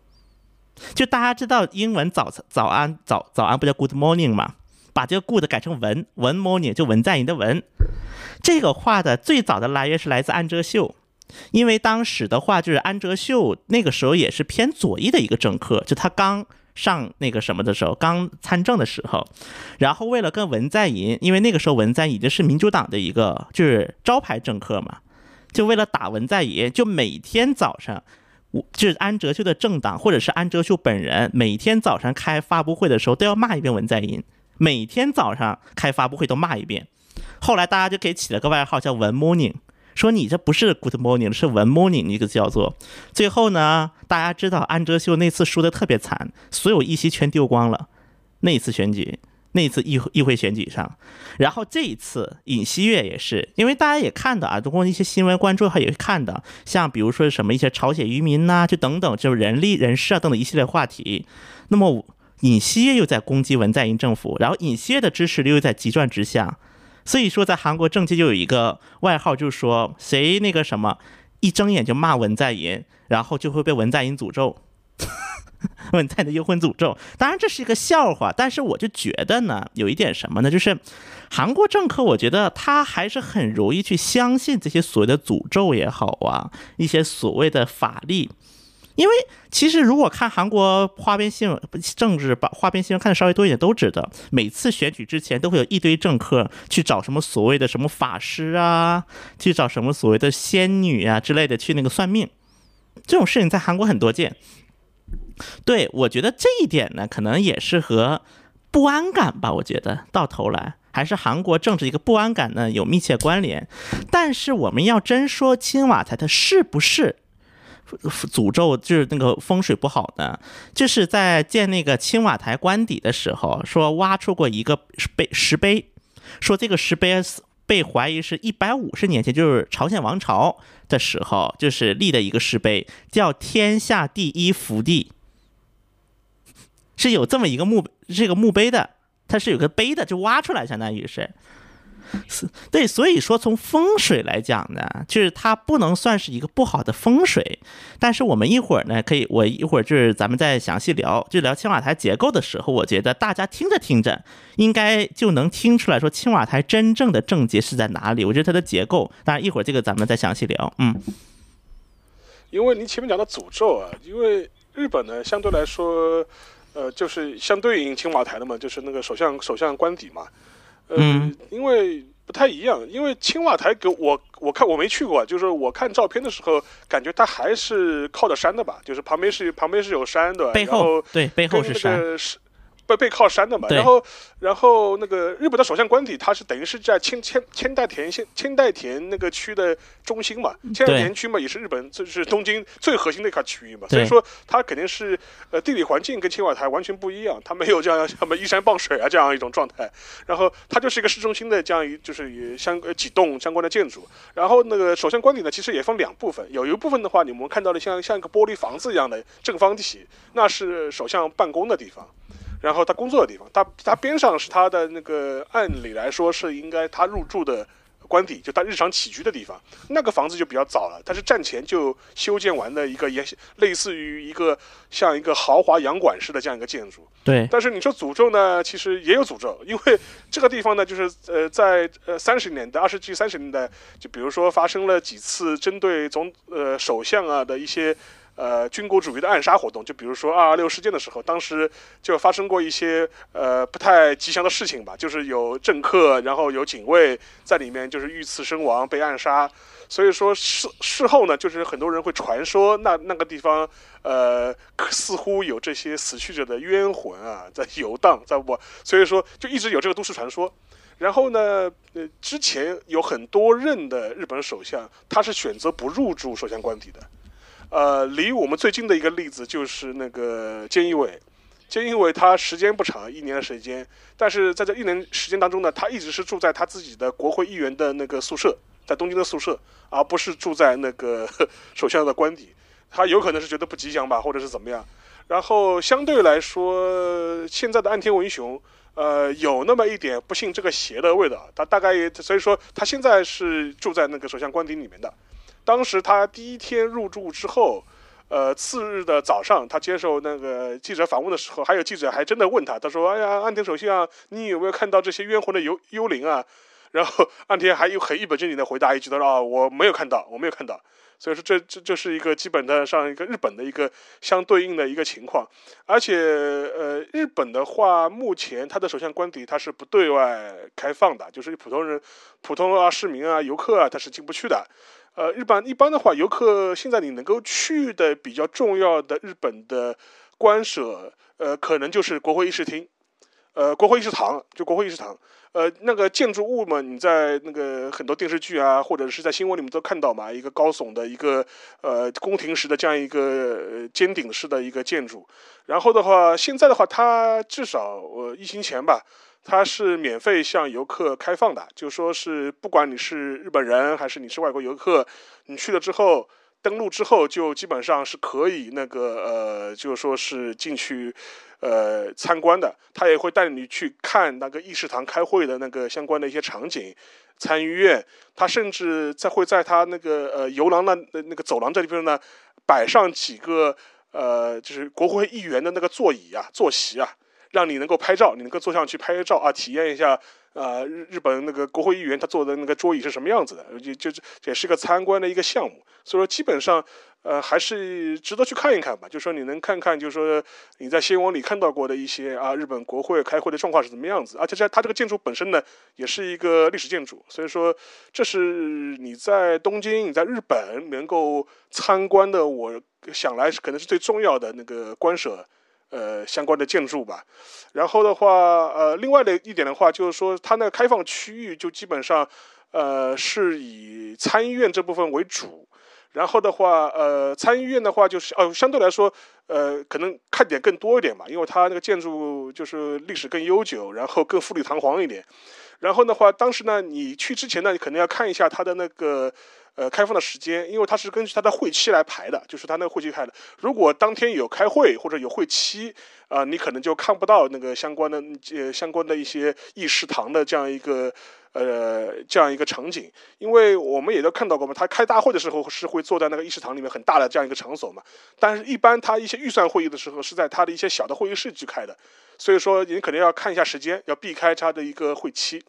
就大家知道英文早早安早早安不叫 good morning 嘛？把这个 good 改成文文 morning 就文在寅的文。这个话的最早的来源是来自安哲秀，因为当时的话就是安哲秀那个时候也是偏左翼的一个政客，就他刚上那个什么的时候，刚参政的时候，然后为了跟文在寅，因为那个时候文在寅已经是民主党的一个就是招牌政客嘛，就为了打文在寅，就每天早上。我就是安哲秀的政党，或者是安哲秀本人，每天早上开发布会的时候都要骂一遍文在寅，每天早上开发布会都骂一遍。后来大家就给起了个外号叫文 morning，说你这不是 good morning，是文 morning 一个叫做。最后呢，大家知道安哲秀那次输的特别惨，所有议席全丢光了。那一次选举，那次议议会选举上，然后这一次尹锡悦也是，因为大家也看到啊，通过一些新闻关注的话，也会看到，像比如说什么一些朝鲜渔民呐、就等等，就是人力人事啊等等一系列话题。那么尹锡悦又在攻击文在寅政府，然后尹锡悦的支持率又在急转直下，所以说在韩国政界就有一个外号，就是说谁那个什么一睁眼就骂文在寅，然后就会被文在寅诅咒。文在的幽魂诅咒，当然这是一个笑话，但是我就觉得呢，有一点什么呢，就是韩国政客，我觉得他还是很容易去相信这些所谓的诅咒也好啊，一些所谓的法力。因为其实如果看韩国花边新闻、政治把花边新闻看的稍微多一点，都知道每次选举之前都会有一堆政客去找什么所谓的什么法师啊，去找什么所谓的仙女啊之类的去那个算命，这种事情在韩国很多见。对，我觉得这一点呢，可能也是和不安感吧。我觉得到头来还是韩国政治一个不安感呢有密切关联。但是我们要真说青瓦台它是不是诅咒，就是那个风水不好呢？就是在建那个青瓦台官邸的时候，说挖出过一个碑石碑，说这个石碑被怀疑是一百五十年前，就是朝鲜王朝的时候，就是立的一个石碑，叫“天下第一福地”。是有这么一个墓，这个墓碑的，它是有个碑的，就挖出来，相当于是，对，所以说从风水来讲呢，就是它不能算是一个不好的风水，但是我们一会儿呢，可以，我一会儿就是咱们再详细聊，就聊青瓦台结构的时候，我觉得大家听着听着，应该就能听出来说青瓦台真正的症结是在哪里。我觉得它的结构，当然一会儿这个咱们再详细聊，嗯，因为您前面讲的诅咒啊，因为日本呢相对来说。呃，就是相对应青瓦台的嘛，就是那个首相首相官邸嘛。呃，因为不太一样，因为青瓦台给我我看我没去过，就是我看照片的时候，感觉它还是靠着山的吧，就是旁边是旁边是有山的，背后对背后是山。背背靠山的嘛，然后，然后那个日本的首相官邸，它是等于是在千千千代田县千代田那个区的中心嘛，千代田区嘛，也是日本就是东京最核心的一块区域嘛，所以说它肯定是呃地理环境跟青瓦台完全不一样，它没有这样什么依山傍水啊这样一种状态，然后它就是一个市中心的这样一就是也相几栋相关的建筑，然后那个首相官邸呢，其实也分两部分，有一部分的话，你们看到的像像一个玻璃房子一样的正方体，那是首相办公的地方。然后他工作的地方，他他边上是他的那个，按理来说是应该他入住的官邸，就他日常起居的地方。那个房子就比较早了，它是战前就修建完的一个，也类似于一个像一个豪华洋馆式的这样一个建筑。对。但是你说诅咒呢，其实也有诅咒，因为这个地方呢，就是呃，在呃三十年代、二十世纪三十年代，就比如说发生了几次针对总呃首相啊的一些。呃，军国主义的暗杀活动，就比如说二二六事件的时候，当时就发生过一些呃不太吉祥的事情吧，就是有政客，然后有警卫在里面就是遇刺身亡，被暗杀。所以说事事后呢，就是很多人会传说那那个地方呃似乎有这些死去者的冤魂啊在游荡，在我？所以说就一直有这个都市传说。然后呢，呃，之前有很多任的日本首相，他是选择不入住首相官邸的。呃，离我们最近的一个例子就是那个菅义伟，菅义伟他时间不长，一年的时间，但是在这一年时间当中呢，他一直是住在他自己的国会议员的那个宿舍，在东京的宿舍，而不是住在那个 首相的官邸。他有可能是觉得不吉祥吧，或者是怎么样。然后相对来说，现在的岸田文雄，呃，有那么一点不信这个邪的味道。他大概也，所以说他现在是住在那个首相官邸里面的。当时他第一天入住之后，呃，次日的早上，他接受那个记者访问的时候，还有记者还真的问他，他说：“哎呀，岸田首相，你有没有看到这些冤魂的幽幽灵啊？”然后岸田还有很一本正经的回答一句，他说：“啊，我没有看到，我没有看到。”所以说，这这这是一个基本的上一个日本的一个相对应的一个情况。而且，呃，日本的话，目前他的首相官邸他是不对外开放的，就是普通人、普通啊市民啊游客啊，他是进不去的。呃，日本一般的话，游客现在你能够去的比较重要的日本的官舍，呃，可能就是国会议事厅，呃，国会议事堂，就国会议事堂，呃，那个建筑物嘛，你在那个很多电视剧啊，或者是在新闻里面都看到嘛，一个高耸的一个呃宫廷式的这样一个尖顶式的一个建筑。然后的话，现在的话，它至少呃疫情前吧。它是免费向游客开放的，就说是不管你是日本人还是你是外国游客，你去了之后登录之后，就基本上是可以那个呃，就说是进去呃参观的。他也会带你去看那个议事堂开会的那个相关的一些场景。参议院，他甚至在会在他那个呃游廊的那个走廊这地方呢，摆上几个呃就是国会议员的那个座椅啊、坐席啊，让你能够拍照，你能够坐上去拍照啊，体验一下啊日日本那个国会议员他坐的那个桌椅是什么样子的，就就也是个参观的一个项目。所以说基本上。呃，还是值得去看一看吧。就说你能看看，就是说你在新闻里看到过的一些啊，日本国会开会的状况是怎么样子。而且在它这个建筑本身呢，也是一个历史建筑，所以说这是你在东京、你在日本能够参观的，我想来可能是最重要的那个官舍呃相关的建筑吧。然后的话，呃，另外的一点的话，就是说它那个开放区域就基本上呃是以参议院这部分为主。然后的话，呃，参议院的话就是哦，相对来说，呃，可能看点更多一点嘛，因为它那个建筑就是历史更悠久，然后更富丽堂皇一点。然后的话，当时呢，你去之前呢，你可能要看一下它的那个呃开放的时间，因为它是根据它的会期来排的，就是它那个会期开的。如果当天有开会或者有会期，啊，你可能就看不到那个相关的呃相关的一些议事堂的这样一个。呃，这样一个场景，因为我们也都看到过嘛，他开大会的时候是会坐在那个议事堂里面很大的这样一个场所嘛，但是一般他一些预算会议的时候是在他的一些小的会议室去开的，所以说你肯定要看一下时间，要避开他的一个会期，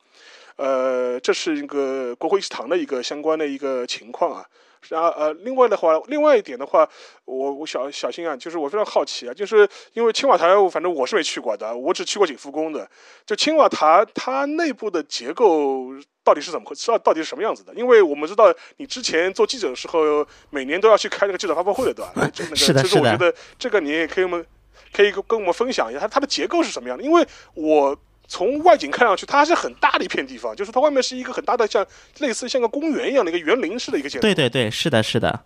呃，这是一个国会议事堂的一个相关的一个情况啊。然后呃，另外的话，另外一点的话，我我小小心啊，就是我非常好奇啊，就是因为青瓦台，反正我是没去过的，我只去过景福宫的。就青瓦台，它内部的结构到底是怎么回事？到底是什么样子的？因为我们知道你之前做记者的时候，每年都要去开那个记者发布会的，对吧？是的，是的。其实我觉得这个你也可以我们可以跟我们分享一下，它它的结构是什么样的？因为我。从外景看上去，它是很大的一片地方，就是它外面是一个很大的，像类似像个公园一样的一个园林式的一个建筑。对对对，是的，是的。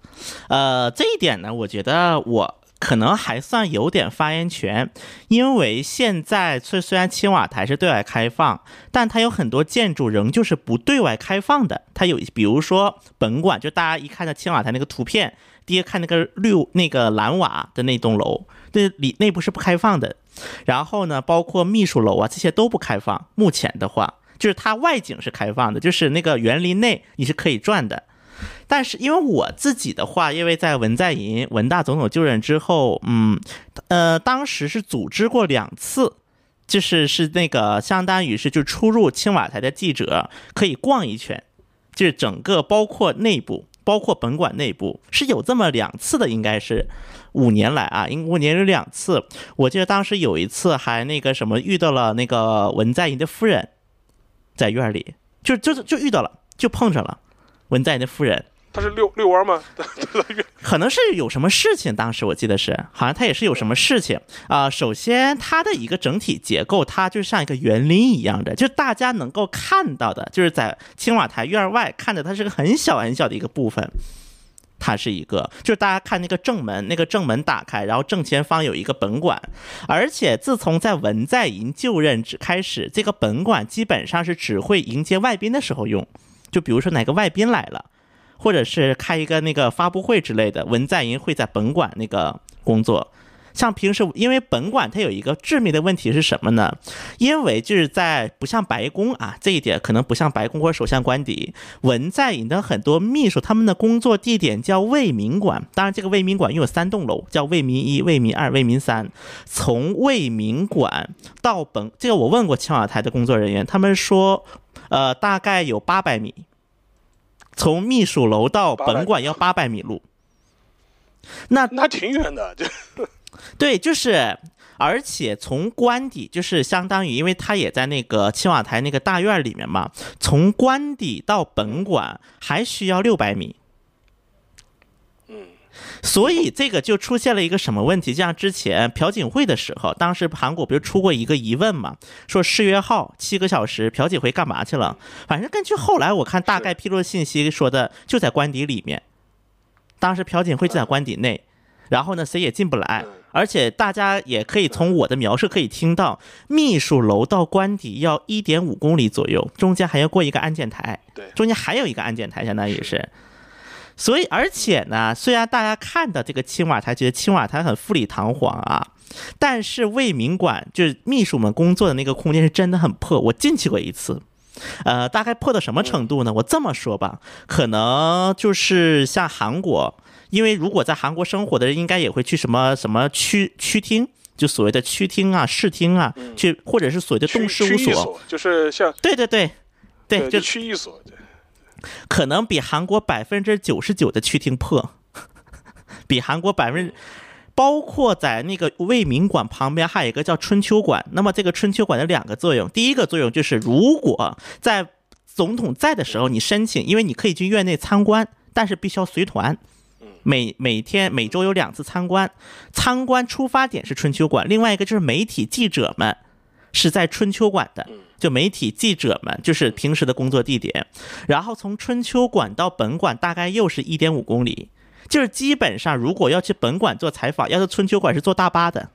呃，这一点呢，我觉得我可能还算有点发言权，因为现在虽虽然青瓦台是对外开放，但它有很多建筑仍旧是不对外开放的。它有，比如说本馆，就大家一看到青瓦台那个图片，第一看那个绿那个蓝瓦的那栋楼，对里内部是不开放的。然后呢，包括秘书楼啊，这些都不开放。目前的话，就是它外景是开放的，就是那个园林内你是可以转的。但是因为我自己的话，因为在文在寅文大总统就任之后，嗯，呃，当时是组织过两次，就是是那个相当于是就出入青瓦台的记者可以逛一圈，就是整个包括内部，包括本馆内部是有这么两次的，应该是。五年来啊，因五年有两次，我记得当时有一次还那个什么遇到了那个文在寅的夫人，在院里，就就就遇到了，就碰上了文在寅的夫人。他是遛遛弯吗？可能是有什么事情，当时我记得是，好像他也是有什么事情啊。首先，它的一个整体结构，它就像一个园林一样的，就大家能够看到的，就是在青瓦台院外看着它是个很小很小的一个部分。它是一个，就是大家看那个正门，那个正门打开，然后正前方有一个本馆，而且自从在文在寅就任之开始，这个本馆基本上是只会迎接外宾的时候用，就比如说哪个外宾来了，或者是开一个那个发布会之类的，文在寅会在本馆那个工作。像平时，因为本馆它有一个致命的问题是什么呢？因为就是在不像白宫啊，这一点可能不像白宫或者首相官邸，文在寅的很多秘书他们的工作地点叫为民馆。当然，这个为民馆拥有三栋楼，叫为民一、为民二、为民三。从为民馆到本，这个我问过青瓦台的工作人员，他们说，呃，大概有八百米。从秘书楼到本馆要八百米路。那那挺远的，就。对，就是，而且从官邸，就是相当于，因为他也在那个青瓦台那个大院里面嘛，从官邸到本馆还需要六百米。嗯，所以这个就出现了一个什么问题？就像之前朴槿惠的时候，当时韩国不是出过一个疑问嘛，说世越号七个小时，朴槿惠干嘛去了？反正根据后来我看大概披露信息说的，就在官邸里面，当时朴槿惠就在官邸内。然后呢，谁也进不来。而且大家也可以从我的描述可以听到，秘书楼到官邸要一点五公里左右，中间还要过一个安检台，对中间还有一个安检台，相当于是。所以，而且呢，虽然大家看到这个青瓦台，觉得青瓦台很富丽堂皇啊，但是卫民馆就是秘书们工作的那个空间是真的很破。我进去过一次，呃，大概破到什么程度呢？我这么说吧，可能就是像韩国，因为如果在韩国生活的人，应该也会去什么什么区区厅，就所谓的区厅啊、市厅啊，去或者是所谓的动事务所。所就是像对对对，对，就就区一所，可能比韩国百分之九十九的区厅破，比韩国百分之，包括在那个卫民馆旁边还有一个叫春秋馆。那么这个春秋馆的两个作用，第一个作用就是如果在总统在的时候你申请，因为你可以去院内参观，但是必须要随团。每每天每周有两次参观，参观出发点是春秋馆，另外一个就是媒体记者们是在春秋馆的，就媒体记者们就是平时的工作地点。然后从春秋馆到本馆大概又是一点五公里，就是基本上如果要去本馆做采访，要是春秋馆是坐大巴的，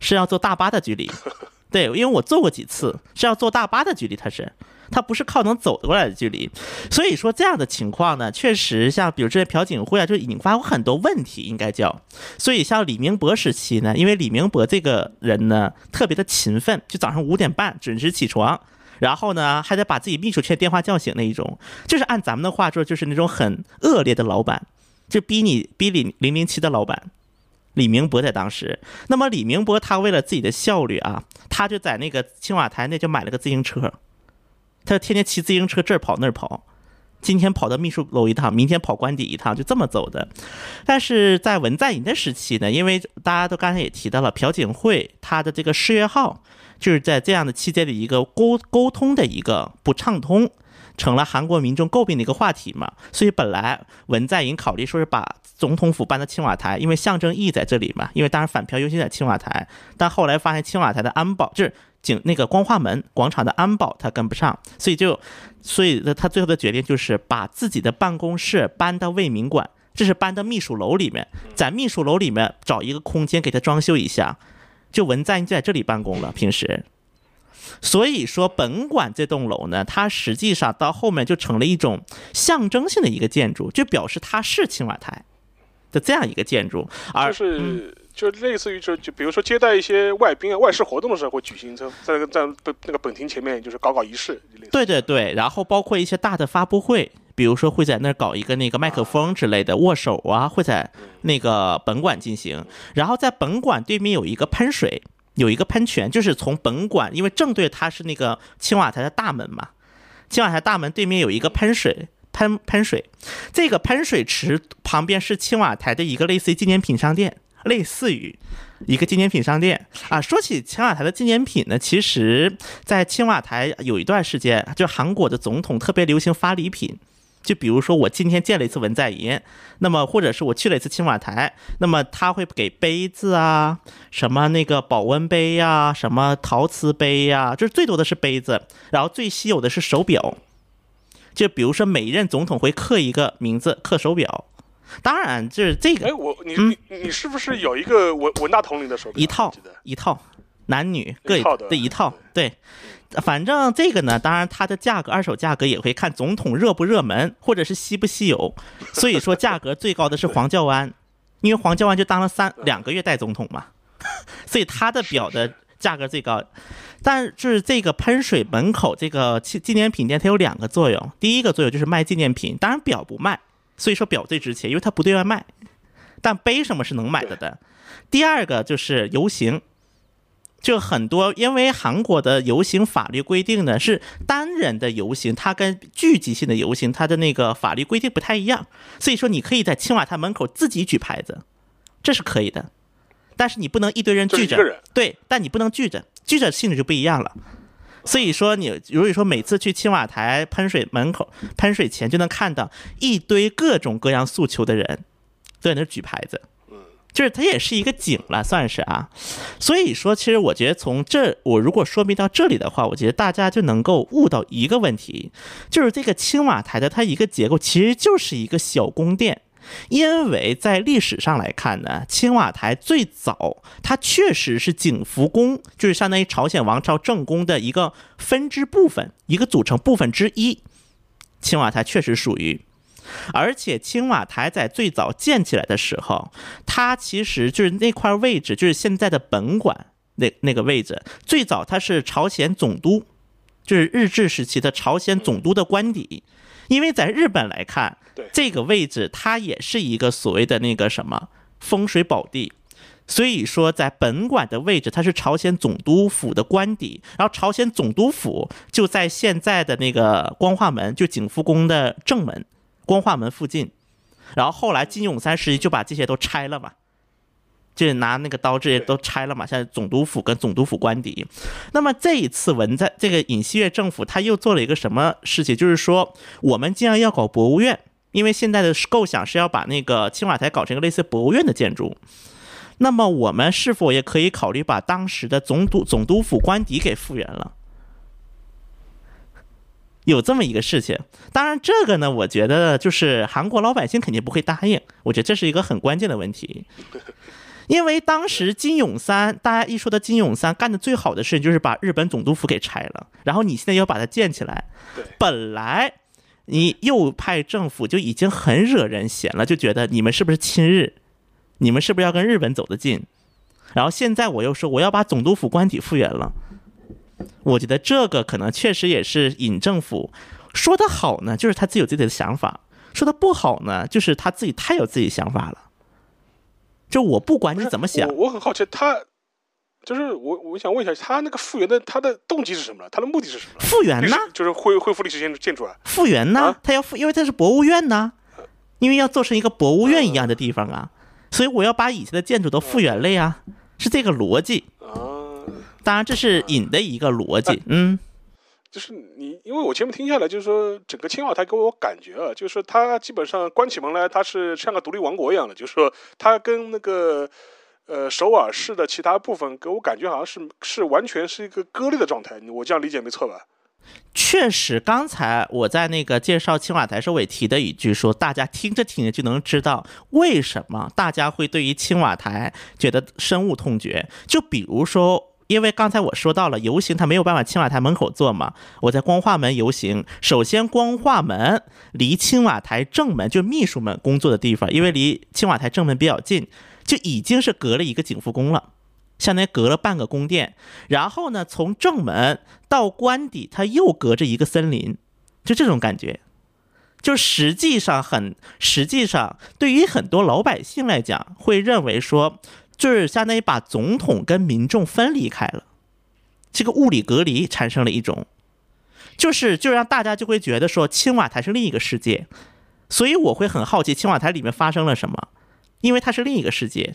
是要坐大巴的距离。对，因为我坐过几次，是要坐大巴的距离，它是，它不是靠能走过来的距离。所以说这样的情况呢，确实像比如这些朴槿惠啊，就引发过很多问题，应该叫。所以像李明博时期呢，因为李明博这个人呢特别的勤奋，就早上五点半准时起床。然后呢，还得把自己秘书劝电话叫醒那一种，就是按咱们的话说，就是那种很恶劣的老板，就逼你逼你零零七的老板。李明博在当时，那么李明博他为了自己的效率啊，他就在那个青瓦台那就买了个自行车，他就天天骑自行车这儿跑那儿跑，今天跑到秘书楼一趟，明天跑官邸一趟，就这么走的。但是在文在寅的时期呢，因为大家都刚才也提到了朴槿惠他的这个事业号，就是在这样的期间的一个沟沟通的一个不畅通。成了韩国民众诟病的一个话题嘛，所以本来文在寅考虑说是把总统府搬到青瓦台，因为象征意义在这里嘛，因为当然反票优先在青瓦台，但后来发现青瓦台的安保就是景那个光化门广场的安保他跟不上，所以就所以他最后的决定就是把自己的办公室搬到卫民馆，这是搬到秘书楼里面，在秘书楼里面找一个空间给他装修一下，就文在寅就在这里办公了，平时。所以说，本馆这栋楼呢，它实际上到后面就成了一种象征性的一个建筑，就表示它是青瓦台的这样一个建筑。而就是就类似于就就比如说接待一些外宾啊、外事活动的时候会举行在在那个在本那个本庭前面就是搞搞仪式，对对对，然后包括一些大的发布会，比如说会在那儿搞一个那个麦克风之类的握手啊，会在那个本馆进行。然后在本馆对面有一个喷水，有一个喷泉，就是从本馆，因为正对它是那个青瓦台的大门嘛，青瓦台大门对面有一个喷水。喷喷水，这个喷水池旁边是青瓦台的一个类似于纪念品商店，类似于一个纪念品商店啊。说起青瓦台的纪念品呢，其实，在青瓦台有一段时间，就韩国的总统特别流行发礼品。就比如说，我今天见了一次文在寅，那么或者是我去了一次青瓦台，那么他会给杯子啊，什么那个保温杯呀、什么陶瓷杯呀、就是最多的是杯子，然后最稀有的是手表。就比如说，每一任总统会刻一个名字，刻手表。当然，就是这个哎，我你你你是不是有一个文文大统领的手表？嗯一套一套，男女各一套的对一套，对。反正这个呢，当然它的价格，二手价格也会看总统热不热门，或者是稀不稀有。所以说，价格最高的是黄教安，因为黄教安就当了三两个月代 总统嘛，所以他的表的价格最高。但是这个喷水门口这个纪纪念品店，它有两个作用。第一个作用就是卖纪念品，当然表不卖，所以说表最值钱，因为它不对外卖。但杯什么是能买的的。第二个就是游行，就很多，因为韩国的游行法律规定呢是单人的游行，它跟聚集性的游行，它的那个法律规定不太一样。所以说，你可以在青瓦台门口自己举牌子，这是可以的。但是你不能一堆人聚着，对，但你不能聚着，聚着性质就不一样了。所以说，你如果说每次去青瓦台喷水门口喷水前，就能看到一堆各种各样诉求的人都在那举牌子，就是它也是一个景了，算是啊。所以说，其实我觉得从这我如果说明到这里的话，我觉得大家就能够悟到一个问题，就是这个青瓦台的它一个结构其实就是一个小宫殿。因为在历史上来看呢，青瓦台最早它确实是景福宫，就是相当于朝鲜王朝正宫的一个分支部分，一个组成部分之一。青瓦台确实属于，而且青瓦台在最早建起来的时候，它其实就是那块位置，就是现在的本馆那那个位置，最早它是朝鲜总督，就是日治时期的朝鲜总督的官邸。因为在日本来看，对。这个位置它也是一个所谓的那个什么风水宝地，所以说在本馆的位置它是朝鲜总督府的官邸，然后朝鲜总督府就在现在的那个光化门，就景福宫的正门，光化门附近。然后后来金永三时期就把这些都拆了嘛，就拿那个刀这些都拆了嘛，现在总督府跟总督府官邸。那么这一次文在这个尹锡悦政府他又做了一个什么事情？就是说我们既然要搞博物院，因为现在的构想是要把那个青瓦台搞成一个类似博物院的建筑，那么我们是否也可以考虑把当时的总督总督府官邸给复原了？有这么一个事情，当然这个呢，我觉得就是韩国老百姓肯定不会答应，我觉得这是一个很关键的问题。因为当时金永三，大家一说到金永三干的最好的事情就是把日本总督府给拆了，然后你现在要把它建起来，本来你右派政府就已经很惹人嫌了，就觉得你们是不是亲日，你们是不是要跟日本走得近，然后现在我又说我要把总督府官邸复原了，我觉得这个可能确实也是尹政府说的好呢，就是他自己有自己的想法；说的不好呢，就是他自己太有自己想法了。就我不管你怎么想我，我很好奇，他就是我，我想问一下，他那个复原的他的动机是什么？他的目的是什么？复原呢？就是恢恢复历史建筑建筑啊？复原呢啊？他要复，因为他是博物院呢，因为要做成一个博物院一样的地方啊，所以我要把以前的建筑都复原了呀，是这个逻辑。啊，当然，这是尹的一个逻辑，嗯，就是你，因为我前面听下来，就是说整个青瓦台给我感觉啊，就是说它基本上关起门来，它是像个独立王国一样的，就是说它跟那个呃首尔市的其他部分给我感觉好像是是完全是一个割裂的状态，我这样理解没错吧？确实，刚才我在那个介绍青瓦台时候，我也提的一句说，大家听着听着就能知道为什么大家会对于青瓦台觉得深恶痛绝。就比如说。因为刚才我说到了游行，他没有办法青瓦台门口做嘛。我在光化门游行，首先光化门离青瓦台正门，就秘书们工作的地方，因为离青瓦台正门比较近，就已经是隔了一个景福宫了。相当于隔了半个宫殿，然后呢，从正门到官邸，它又隔着一个森林，就这种感觉。就实际上很，实际上对于很多老百姓来讲，会认为说，就是相当于把总统跟民众分离开了，这个物理隔离产生了一种，就是就让大家就会觉得说，青瓦台是另一个世界。所以我会很好奇青瓦台里面发生了什么，因为它是另一个世界。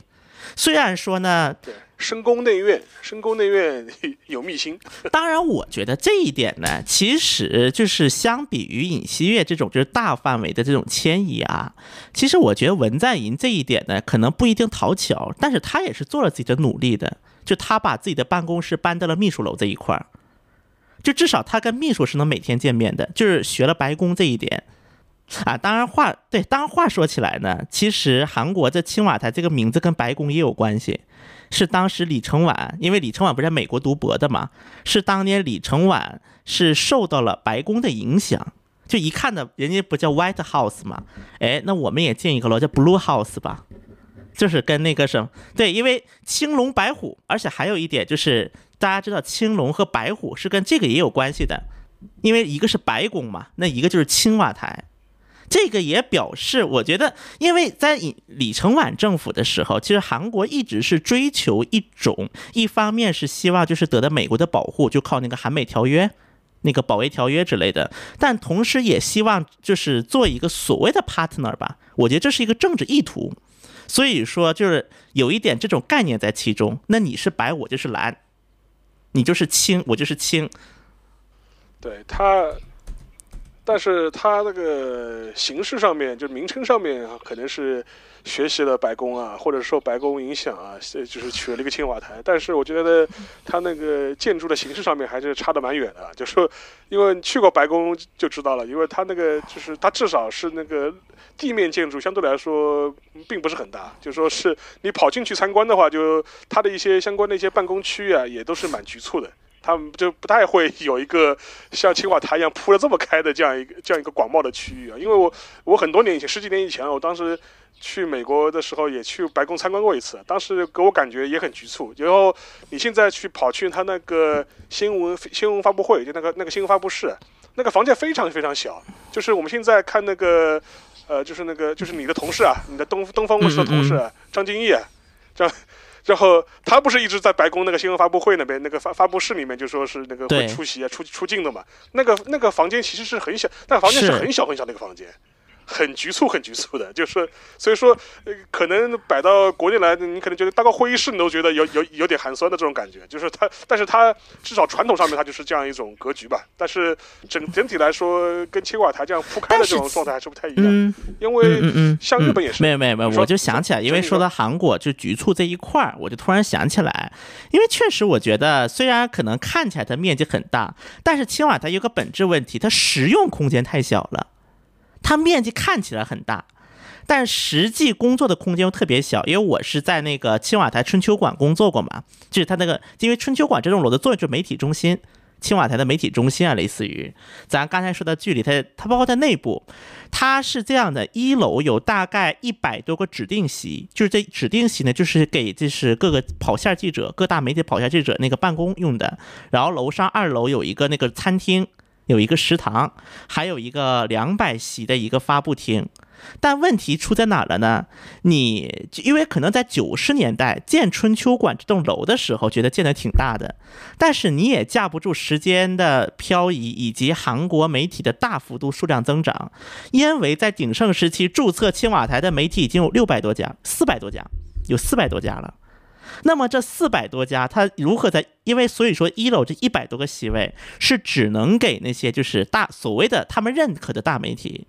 虽然说呢，深宫内院，深宫内院有秘辛，当然，我觉得这一点呢，其实就是相比于尹锡悦这种就是大范围的这种迁移啊，其实我觉得文在寅这一点呢，可能不一定讨巧，但是他也是做了自己的努力的，就他把自己的办公室搬到了秘书楼这一块儿，就至少他跟秘书是能每天见面的，就是学了白宫这一点。啊，当然话对，当然话说起来呢，其实韩国这青瓦台这个名字跟白宫也有关系，是当时李承晚，因为李承晚不是在美国读博的嘛，是当年李承晚是受到了白宫的影响，就一看呢，人家不叫 White House 嘛，哎，那我们也建一个楼叫 Blue House 吧，就是跟那个什么，对，因为青龙白虎，而且还有一点就是大家知道青龙和白虎是跟这个也有关系的，因为一个是白宫嘛，那一个就是青瓦台。这个也表示，我觉得，因为在李李承晚政府的时候，其实韩国一直是追求一种，一方面是希望就是得到美国的保护，就靠那个韩美条约、那个保卫条约之类的，但同时也希望就是做一个所谓的 partner 吧。我觉得这是一个政治意图，所以说就是有一点这种概念在其中。那你是白，我就是蓝；你就是青，我就是青。对他。但是它那个形式上面，就名称上面，可能是学习了白宫啊，或者受白宫影响啊，就是取了一个青瓦台。但是我觉得它那个建筑的形式上面还是差得蛮远的。就说，因为去过白宫就知道了，因为它那个就是它至少是那个地面建筑相对来说并不是很大，就说是你跑进去参观的话，就它的一些相关的一些办公区域啊，也都是蛮局促的。他们就不太会有一个 像青瓦台一样铺的这么开的这样一个这样一个广袤的区域啊，因为我我很多年以前十几年以前，我当时去美国的时候也去白宫参观过一次，当时给我感觉也很局促。然后你现在去跑去他那个新闻新闻发布会，就那个那个新闻发布室，那个房间非常非常小，就是我们现在看那个呃，就是那个就是你的同事啊，你的东东方卫视的同事啊张敬义，这样。然后他不是一直在白宫那个新闻发布会那边那个发发布室里面就说是那个会出席啊出出镜的嘛？那个那个房间其实是很小，那个房间是很小很小的一个房间。很局促，很局促的，就是所以说，呃，可能摆到国内来，你可能觉得搭个会议室，你都觉得有有有点寒酸的这种感觉。就是它，但是它至少传统上面它就是这样一种格局吧。但是整整体来说，跟青瓦台这样铺开的这种状态还是不太一样。因为像日本也是。没有没有没有，我就想起来，因为说到韩国就局促这一块儿，我就突然想起来，因为确实我觉得，虽然可能看起来它面积很大，但是青瓦台有个本质问题，它实用空间太小了。它面积看起来很大，但实际工作的空间又特别小。因为我是在那个青瓦台春秋馆工作过嘛，就是它那个，因为春秋馆这栋楼的作用就是媒体中心，青瓦台的媒体中心啊，类似于咱刚才说的距离，它它包括在内部，它是这样的：一楼有大概一百多个指定席，就是这指定席呢，就是给就是各个跑线记者、各大媒体跑线记者那个办公用的。然后楼上二楼有一个那个餐厅。有一个食堂，还有一个两百席的一个发布厅，但问题出在哪了呢？你因为可能在九十年代建春秋馆这栋楼的时候，觉得建的挺大的，但是你也架不住时间的漂移以及韩国媒体的大幅度数量增长，因为在鼎盛时期注册青瓦台的媒体已经有六百多家，四百多家，有四百多家了。那么这四百多家，它如何在？因为所以说一楼这一百多个席位是只能给那些就是大所谓的他们认可的大媒体，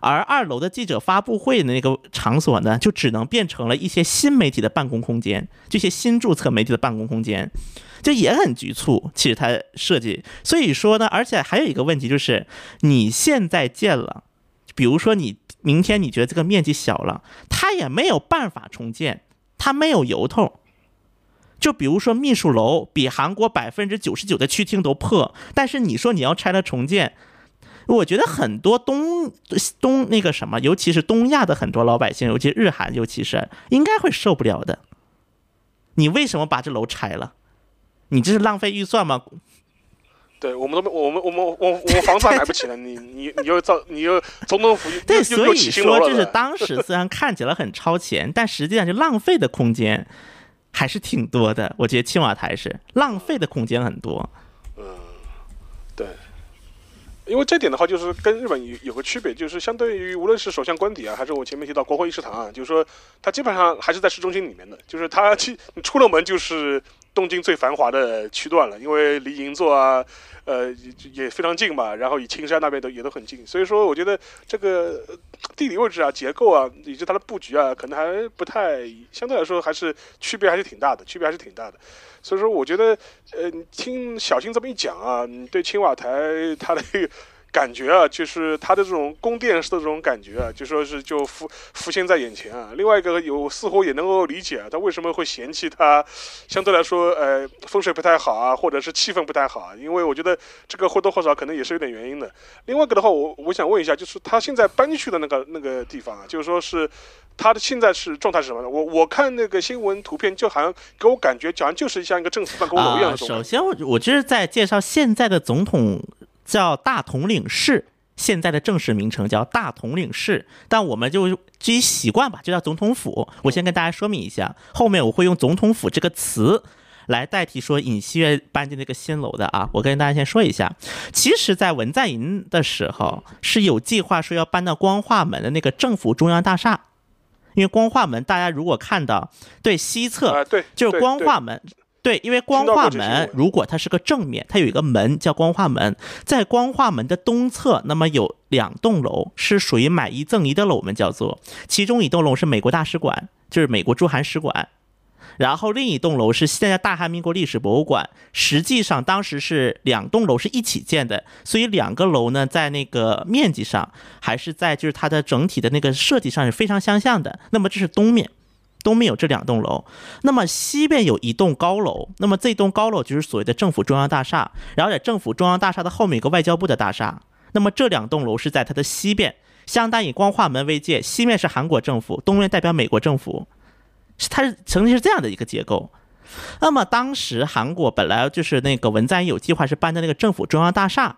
而二楼的记者发布会的那个场所呢，就只能变成了一些新媒体的办公空间，这些新注册媒体的办公空间，就也很局促。其实它设计，所以说呢，而且还有一个问题就是，你现在建了，比如说你明天你觉得这个面积小了，它也没有办法重建，它没有由头。就比如说秘书楼比韩国百分之九十九的区厅都破，但是你说你要拆了重建，我觉得很多东东那个什么，尤其是东亚的很多老百姓，尤其日韩，尤其是应该会受不了的。你为什么把这楼拆了？你这是浪费预算吗？对我们都我们我们我我们房子还买不起呢，你你你又造你又总统府对，所以说这是当时虽然看起来很超前，但实际上就浪费的空间。还是挺多的，我觉得青瓦台是浪费的空间很多。嗯，对，因为这点的话，就是跟日本有有个区别，就是相对于无论是首相官邸啊，还是我前面提到国会议事堂啊，就是说它基本上还是在市中心里面的，就是它去你出了门就是东京最繁华的区段了，因为离银座啊。呃，也非常近嘛，然后以青山那边都也都很近，所以说我觉得这个地理位置啊、结构啊，以及它的布局啊，可能还不太，相对来说还是区别还是挺大的，区别还是挺大的。所以说，我觉得，呃，听小新这么一讲啊，你对青瓦台它的。感觉啊，就是它的这种宫殿式的这种感觉啊，就说是就浮浮现在眼前啊。另外一个有似乎也能够理解啊，他为什么会嫌弃它，相对来说，呃，风水不太好啊，或者是气氛不太好啊。因为我觉得这个或多或少可能也是有点原因的。另外一个的话，我我想问一下，就是他现在搬去的那个那个地方啊，就是说是他的现在是状态是什么呢？我我看那个新闻图片，就好像给我感觉，好像就是像一个政府办公楼一样的。首先，我我就是在介绍现在的总统。叫大统领室，现在的正式名称叫大统领室，但我们就基于习惯吧，就叫总统府。我先跟大家说明一下，后面我会用总统府这个词来代替说尹锡悦搬进那个新楼的啊。我跟大家先说一下，其实，在文在寅的时候是有计划说要搬到光化门的那个政府中央大厦，因为光化门大家如果看到对西侧，对，就是光化门。对，因为光化门如果它是个正面，它有一个门叫光化门，在光化门的东侧，那么有两栋楼是属于买一赠一的楼，我们叫做，其中一栋楼是美国大使馆，就是美国驻韩使馆。然后另一栋楼是现在大韩民国历史博物馆，实际上当时是两栋楼是一起建的，所以两个楼呢在那个面积上还是在就是它的整体的那个设计上是非常相像的。那么这是东面，东面有这两栋楼，那么西边有一栋高楼，那么这栋高楼就是所谓的政府中央大厦，然后在政府中央大厦的后面有个外交部的大厦，那么这两栋楼是在它的西边，相当以光化门为界，西面是韩国政府，东面代表美国政府，它是曾经是这样的一个结构。那么当时韩国本来就是那个文在寅有计划是搬到那个政府中央大厦，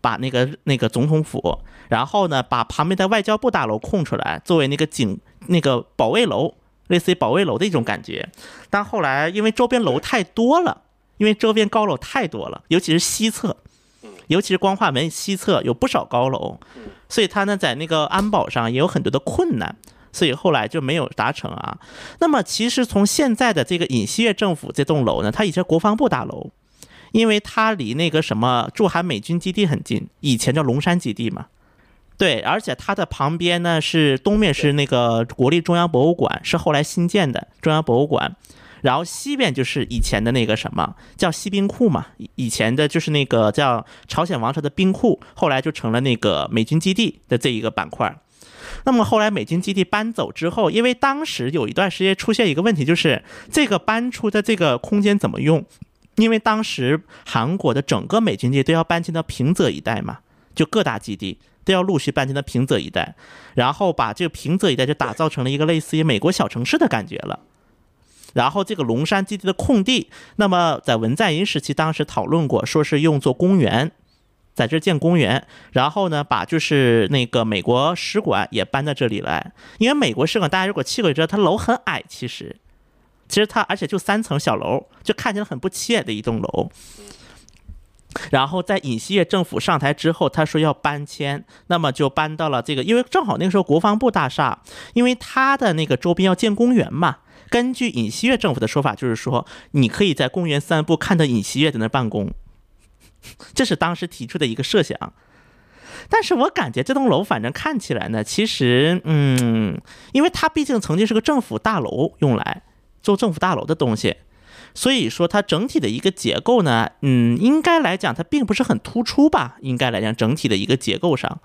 把那个那个总统府，然后呢把旁边的外交部大楼空出来，作为那个警那个保卫楼，类似于保卫楼的一种感觉。但后来因为周边楼太多了，因为周边高楼太多了，尤其是西侧，尤其是光化门西侧有不少高楼，所以他呢在那个安保上也有很多的困难。所以后来就没有达成啊。那么其实从现在的这个尹锡悦政府这栋楼呢，它以前国防部大楼，因为它离那个什么驻韩美军基地很近，以前叫龙山基地嘛。对，而且它的旁边呢是东面是那个国立中央博物馆，是后来新建的中央博物馆，然后西边就是以前的那个什么叫西兵库嘛，以以前的就是那个叫朝鲜王朝的兵库，后来就成了那个美军基地的这一个板块。那么后来美军基地搬走之后，因为当时有一段时间出现一个问题，就是这个搬出的这个空间怎么用？因为当时韩国的整个美军基地都要搬迁到平泽一带嘛，就各大基地都要陆续搬迁到平泽一带，然后把这个平泽一带就打造成了一个类似于美国小城市的感觉了。然后这个龙山基地的空地，那么在文在寅时期当时讨论过，说是用作公园。在这儿建公园，然后呢，把就是那个美国使馆也搬到这里来，因为美国使馆大家如果去过就知道，它楼很矮，其实，其实它而且就三层小楼，就看起来很不起眼的一栋楼。然后在尹锡悦政府上台之后，他说要搬迁，那么就搬到了这个，因为正好那个时候国防部大厦，因为它的那个周边要建公园嘛。根据尹锡悦政府的说法，就是说你可以在公园散步，看到尹锡悦在那办公。这是当时提出的一个设想，但是我感觉这栋楼反正看起来呢，其实，嗯，因为它毕竟曾经是个政府大楼，用来做政府大楼的东西，所以说它整体的一个结构呢，嗯，应该来讲它并不是很突出吧？应该来讲整体的一个结构上，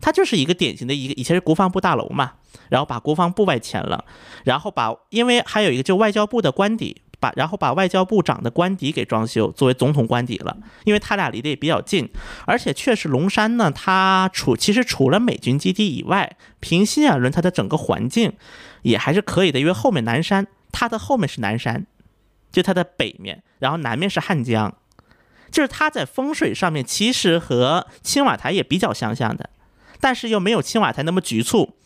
它就是一个典型的一个以前是国防部大楼嘛，然后把国防部外迁了，然后把因为还有一个就外交部的官邸。把然后把外交部长的官邸给装修，作为总统官邸了，因为他俩离得也比较近，而且确实龙山呢，它除其实除了美军基地以外，平心而论，它的整个环境也还是可以的，因为后面南山，它的后面是南山，就它的北面，然后南面是汉江，就是它在风水上面其实和青瓦台也比较相像的，但是又没有青瓦台那么局促。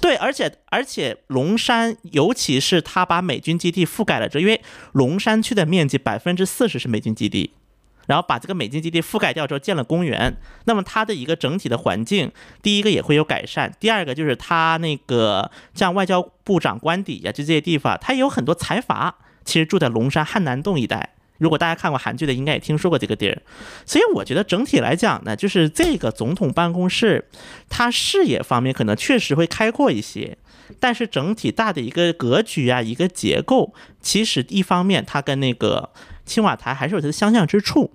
对，而且而且龙山，尤其是它把美军基地覆盖了之后，因为龙山区的面积百分之四十是美军基地，然后把这个美军基地覆盖掉之后建了公园，那么它的一个整体的环境，第一个也会有改善，第二个就是它那个像外交部长官邸呀，就这些地方，它也有很多财阀，其实住在龙山汉南洞一带。如果大家看过韩剧的，应该也听说过这个地儿，所以我觉得整体来讲呢，就是这个总统办公室，它视野方面可能确实会开阔一些，但是整体大的一个格局啊，一个结构，其实一方面它跟那个青瓦台还是有它的相像之处，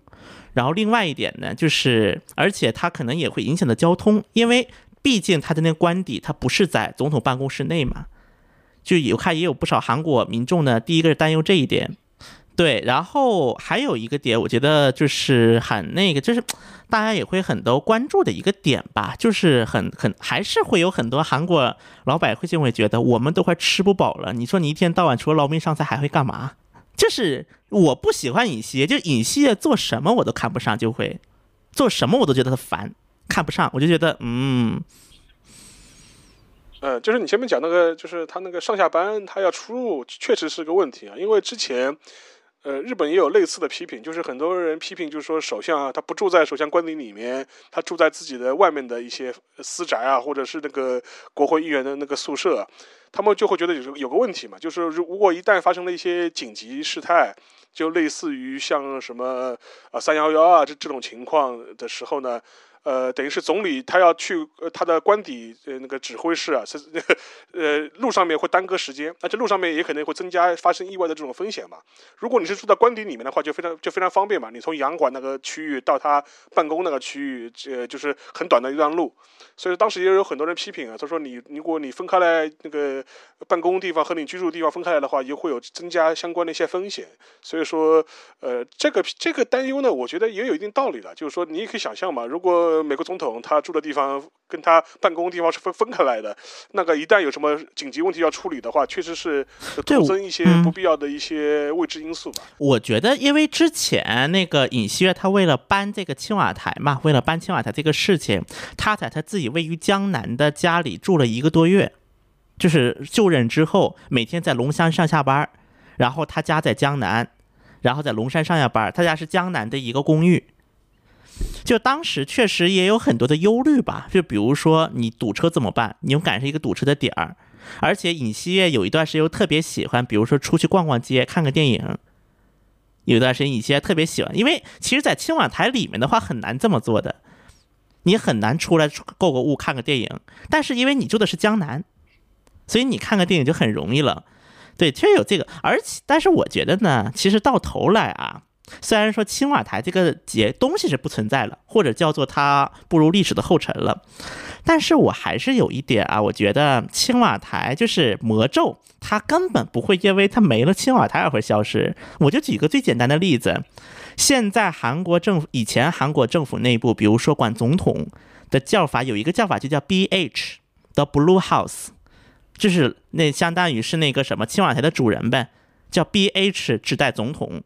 然后另外一点呢，就是而且它可能也会影响到交通，因为毕竟它的那个官邸它不是在总统办公室内嘛，就有看也有不少韩国民众呢，第一个是担忧这一点。对，然后还有一个点，我觉得就是很那个，就是大家也会很多关注的一个点吧，就是很很还是会有很多韩国老百姓会觉得我们都快吃不饱了。你说你一天到晚除了劳民伤财还会干嘛？就是我不喜欢尹锡，就尹锡做什么我都看不上，就会做什么我都觉得他烦，看不上，我就觉得嗯。嗯，就是你前面讲那个，就是他那个上下班他要出入，确实是个问题啊。因为之前，呃，日本也有类似的批评，就是很多人批评，就是说首相啊，他不住在首相官邸里面，他住在自己的外面的一些私宅啊，或者是那个国会议员的那个宿舍，他们就会觉得有有个问题嘛，就是如果一旦发生了一些紧急事态，就类似于像什么啊三幺幺啊这这种情况的时候呢。呃，等于是总理他要去呃他的官邸呃那个指挥室啊，是呃路上面会耽搁时间，而且路上面也可能会增加发生意外的这种风险嘛。如果你是住在官邸里面的话，就非常就非常方便嘛。你从洋馆那个区域到他办公那个区域，呃就是很短的一段路。所以当时也有很多人批评啊，他说你如果你分开来那个办公地方和你居住地方分开来的话，也会有增加相关的一些风险。所以说，呃这个这个担忧呢，我觉得也有一定道理的，就是说你也可以想象嘛，如果美国总统他住的地方跟他办公地方是分分开来的，那个一旦有什么紧急问题要处理的话，确实是徒增一些不必要的一些未知因素吧。我觉得，因为之前那个尹锡悦他为了搬这个青瓦台嘛，为了搬青瓦台这个事情，他在他自己位于江南的家里住了一个多月，就是就任之后每天在龙山上下班，然后他家在江南，然后在龙山上下班，他家是江南的一个公寓。就当时确实也有很多的忧虑吧，就比如说你堵车怎么办？你又赶上一个堵车的点儿，而且尹锡悦有一段时间又特别喜欢，比如说出去逛逛街、看个电影。有一段时间尹锡悦特别喜欢，因为其实，在青瓦台里面的话很难这么做的，你很难出来购个物、看个电影。但是因为你住的是江南，所以你看个电影就很容易了。对，确实有这个，而且但是我觉得呢，其实到头来啊。虽然说青瓦台这个节东西是不存在了，或者叫做它步入历史的后尘了，但是我还是有一点啊，我觉得青瓦台就是魔咒，它根本不会因为它没了青瓦台而会消失。我就举个最简单的例子，现在韩国政府以前韩国政府内部，比如说管总统的叫法有一个叫法就叫 B H 的 Blue House，就是那相当于是那个什么青瓦台的主人呗，叫 B H 指代总统。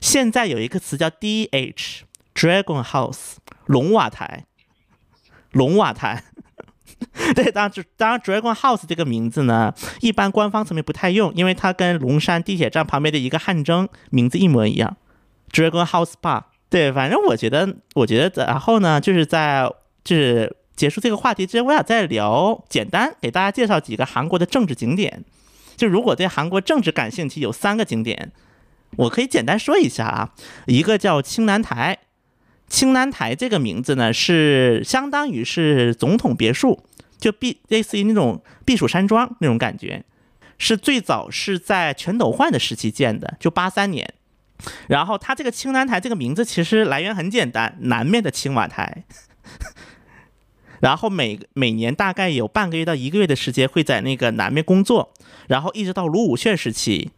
现在有一个词叫 D H Dragon House 龙瓦台，龙瓦台。对，当然，当然 Dragon House 这个名字呢，一般官方层面不太用，因为它跟龙山地铁站旁边的一个汗蒸名字一模一样，Dragon House Bar。对，反正我觉得，我觉得，然后呢，就是在就是结束这个话题之前，我想再聊，简单给大家介绍几个韩国的政治景点。就如果对韩国政治感兴趣，有三个景点。我可以简单说一下啊，一个叫青南台，青南台这个名字呢是相当于是总统别墅，就避类似于那种避暑山庄那种感觉，是最早是在全斗焕的时期建的，就八三年。然后它这个青南台这个名字其实来源很简单，南面的青瓦台。然后每每年大概有半个月到一个月的时间会在那个南面工作，然后一直到卢武铉时期。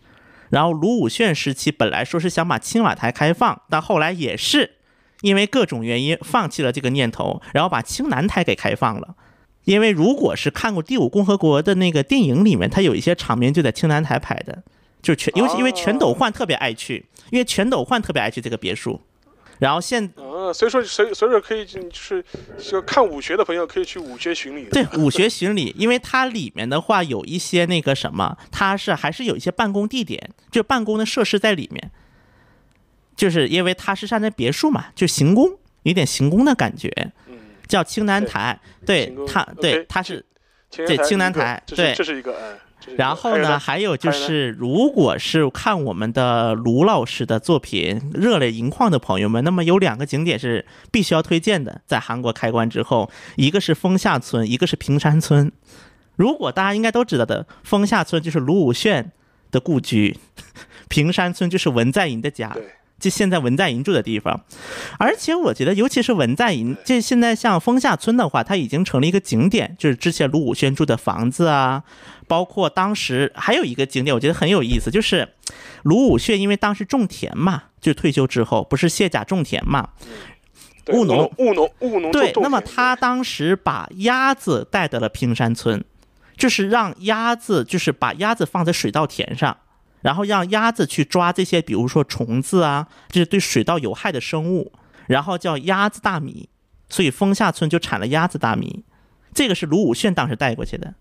然后卢武铉时期本来说是想把青瓦台开放，但后来也是因为各种原因放弃了这个念头，然后把青南台给开放了。因为如果是看过《第五共和国》的那个电影里面，它有一些场面就在青南台拍的，就全尤其因为全斗焕特别爱去，因为全斗焕特别爱去这个别墅。然后现呃，所以说，所以所以说可以就是就看武学的朋友可以去武学巡礼。对，武学巡礼，因为它里面的话有一些那个什么，它是还是有一些办公地点，就办公的设施在里面。就是因为它是站在别墅嘛，就行宫，有点行宫的感觉。嗯。叫青南台，对它，对它是，对青南台，对，这是一个嗯。然后呢，还有就是，如果是看我们的卢老师的作品《热泪盈眶》的朋友们，那么有两个景点是必须要推荐的。在韩国开关之后，一个是丰下村，一个是平山村。如果大家应该都知道的，丰下村就是卢武铉的故居，平山村就是文在寅的家。就现在文在寅住的地方，而且我觉得，尤其是文在寅，这现在像丰下村的话，它已经成了一个景点，就是之前卢武铉住的房子啊，包括当时还有一个景点，我觉得很有意思，就是卢武铉因为当时种田嘛，就退休之后不是卸甲种田嘛，务农务农务农对，那么他当时把鸭子带到了平山村，就是让鸭子，就是把鸭子放在水稻田上。然后让鸭子去抓这些，比如说虫子啊，这是对水稻有害的生物，然后叫鸭子大米，所以丰下村就产了鸭子大米。这个是卢武铉当时带过去的。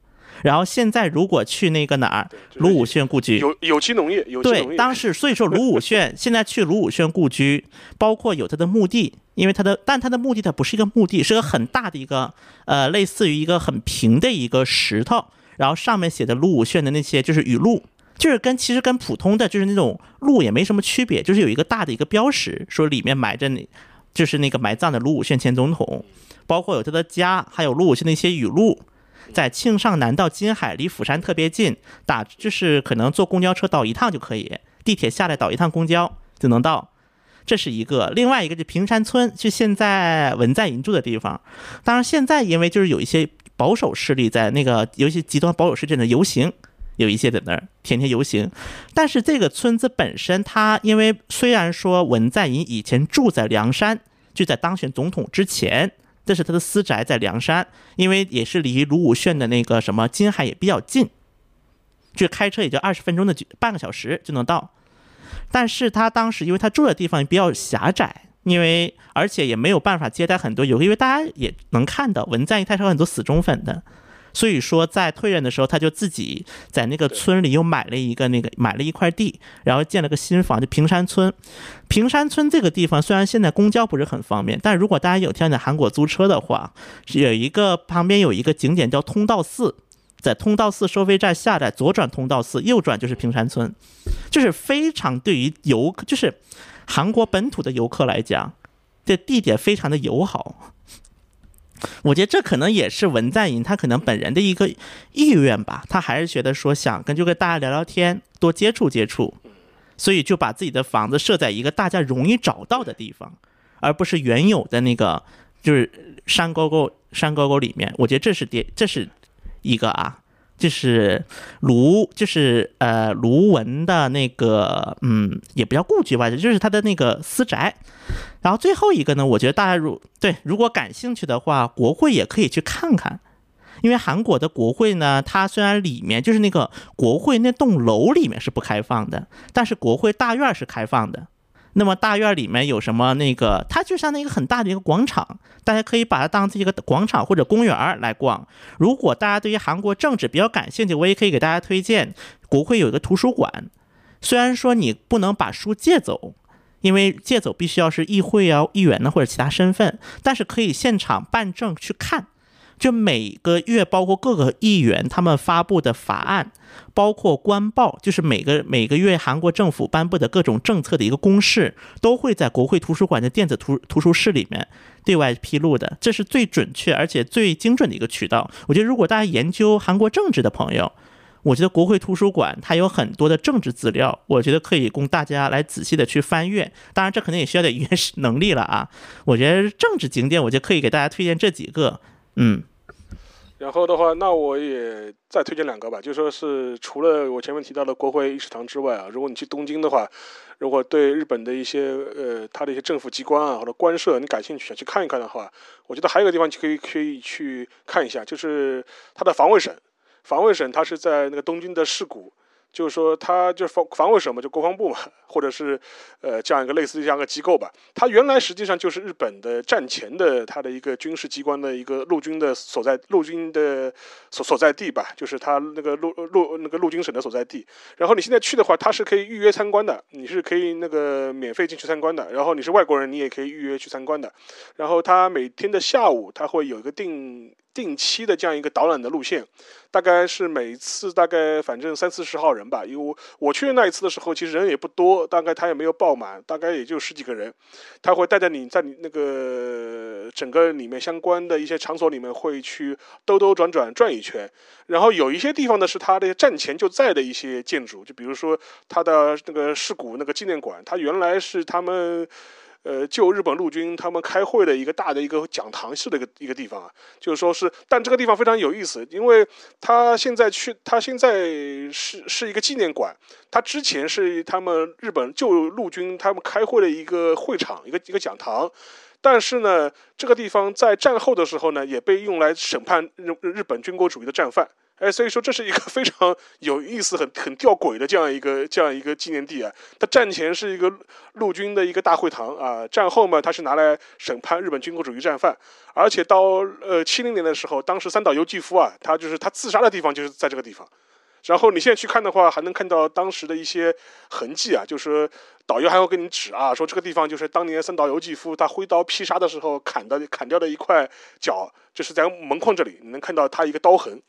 然后现在如果去那个哪儿卢武铉故居，有有机农业，有机农对，当时所以说卢武铉 现在去卢武铉故居，包括有他的墓地，因为他的但他的墓地它不是一个墓地，是个很大的一个呃类似于一个很平的一个石头，然后上面写的卢武铉的那些就是语录。就是跟其实跟普通的就是那种路也没什么区别，就是有一个大的一个标识，说里面埋着那，就是那个埋葬的卢武铉前总统，包括有他的家，还有卢武铉的一些语录。在庆尚南到金海，离釜山特别近，打就是可能坐公交车倒一趟就可以，地铁下来倒一趟公交就能到。这是一个，另外一个是平山村，就现在文在寅住的地方。当然，现在因为就是有一些保守势力在那个，尤其极端保守势力在那游行，有一些在那儿天天游行。但是这个村子本身，它因为虽然说文在寅以前住在梁山，就在当选总统之前，这是他的私宅在梁山，因为也是离卢武铉的那个什么金海也比较近，就开车也就二十分钟的半个小时就能到。但是他当时因为他住的地方比较狭窄，因为而且也没有办法接待很多游客，因为大家也能看到文在寅他是有很多死忠粉的，所以说在退任的时候，他就自己在那个村里又买了一个那个买了一块地，然后建了个新房，就平山村。平山村这个地方虽然现在公交不是很方便，但如果大家有天在韩国租车的话，是有一个旁边有一个景点叫通道寺。在通道寺收费站下来，左转通道寺，右转就是平山村，就是非常对于游客，就是韩国本土的游客来讲，这地点非常的友好。我觉得这可能也是文在寅他可能本人的一个意愿吧，他还是觉得说想跟就跟大家聊聊天，多接触接触，所以就把自己的房子设在一个大家容易找到的地方，而不是原有的那个就是山沟沟山沟沟里面。我觉得这是第，这是。一个啊，就是卢，就是呃卢文的那个，嗯，也不叫故居吧，就是他的那个私宅。然后最后一个呢，我觉得大家如对如果感兴趣的话，国会也可以去看看，因为韩国的国会呢，它虽然里面就是那个国会那栋楼里面是不开放的，但是国会大院是开放的。那么大院里面有什么？那个它就像那个很大的一个广场，大家可以把它当成一个广场或者公园来逛。如果大家对于韩国政治比较感兴趣，我也可以给大家推荐国会有一个图书馆。虽然说你不能把书借走，因为借走必须要是议会啊、议员呢或者其他身份，但是可以现场办证去看。就每个月，包括各个议员他们发布的法案，包括官报，就是每个每个月韩国政府颁布的各种政策的一个公示，都会在国会图书馆的电子图图书室里面对外披露的。这是最准确而且最精准的一个渠道。我觉得，如果大家研究韩国政治的朋友，我觉得国会图书馆它有很多的政治资料，我觉得可以供大家来仔细的去翻阅。当然，这可能也需要点语言能力了啊。我觉得政治景点，我就可以给大家推荐这几个。嗯，然后的话，那我也再推荐两个吧，就说是除了我前面提到的国会议事堂之外啊，如果你去东京的话，如果对日本的一些呃它的一些政府机关啊或者官舍你感兴趣，想去看一看的话，我觉得还有个地方可以可以去看一下，就是它的防卫省。防卫省它是在那个东京的市谷。就是说，它就是防防卫省嘛，就国防部嘛，或者是呃这样一个类似这样一个机构吧。它原来实际上就是日本的战前的它的一个军事机关的一个陆军的所在，陆军的所所在地吧，就是它那个陆陆那个陆军省的所在地。然后你现在去的话，它是可以预约参观的，你是可以那个免费进去参观的。然后你是外国人，你也可以预约去参观的。然后它每天的下午，它会有一个定。定期的这样一个导览的路线，大概是每次大概反正三四十号人吧。因为我我去那一次的时候，其实人也不多，大概他也没有爆满，大概也就十几个人。他会带着你在你那个整个里面相关的一些场所里面会去兜兜转转转一圈。然后有一些地方呢是他的战前就在的一些建筑，就比如说他的那个事故那个纪念馆，它原来是他们。呃，就日本陆军他们开会的一个大的一个讲堂式的一个一个地方啊，就是说是，但这个地方非常有意思，因为他现在去，他现在是是一个纪念馆，他之前是他们日本旧陆军他们开会的一个会场，一个一个讲堂，但是呢，这个地方在战后的时候呢，也被用来审判日日本军国主义的战犯。哎，所以说这是一个非常有意思、很很吊诡的这样一个这样一个纪念地啊。它战前是一个陆军的一个大会堂啊，战后嘛，它是拿来审判日本军国主义战犯。而且到呃七零年的时候，当时三岛由纪夫啊，他就是他自杀的地方就是在这个地方。然后你现在去看的话，还能看到当时的一些痕迹啊，就是导游还会跟你指啊，说这个地方就是当年三岛由纪夫他挥刀劈杀的时候砍的砍掉的一块角，就是在门框这里，你能看到他一个刀痕。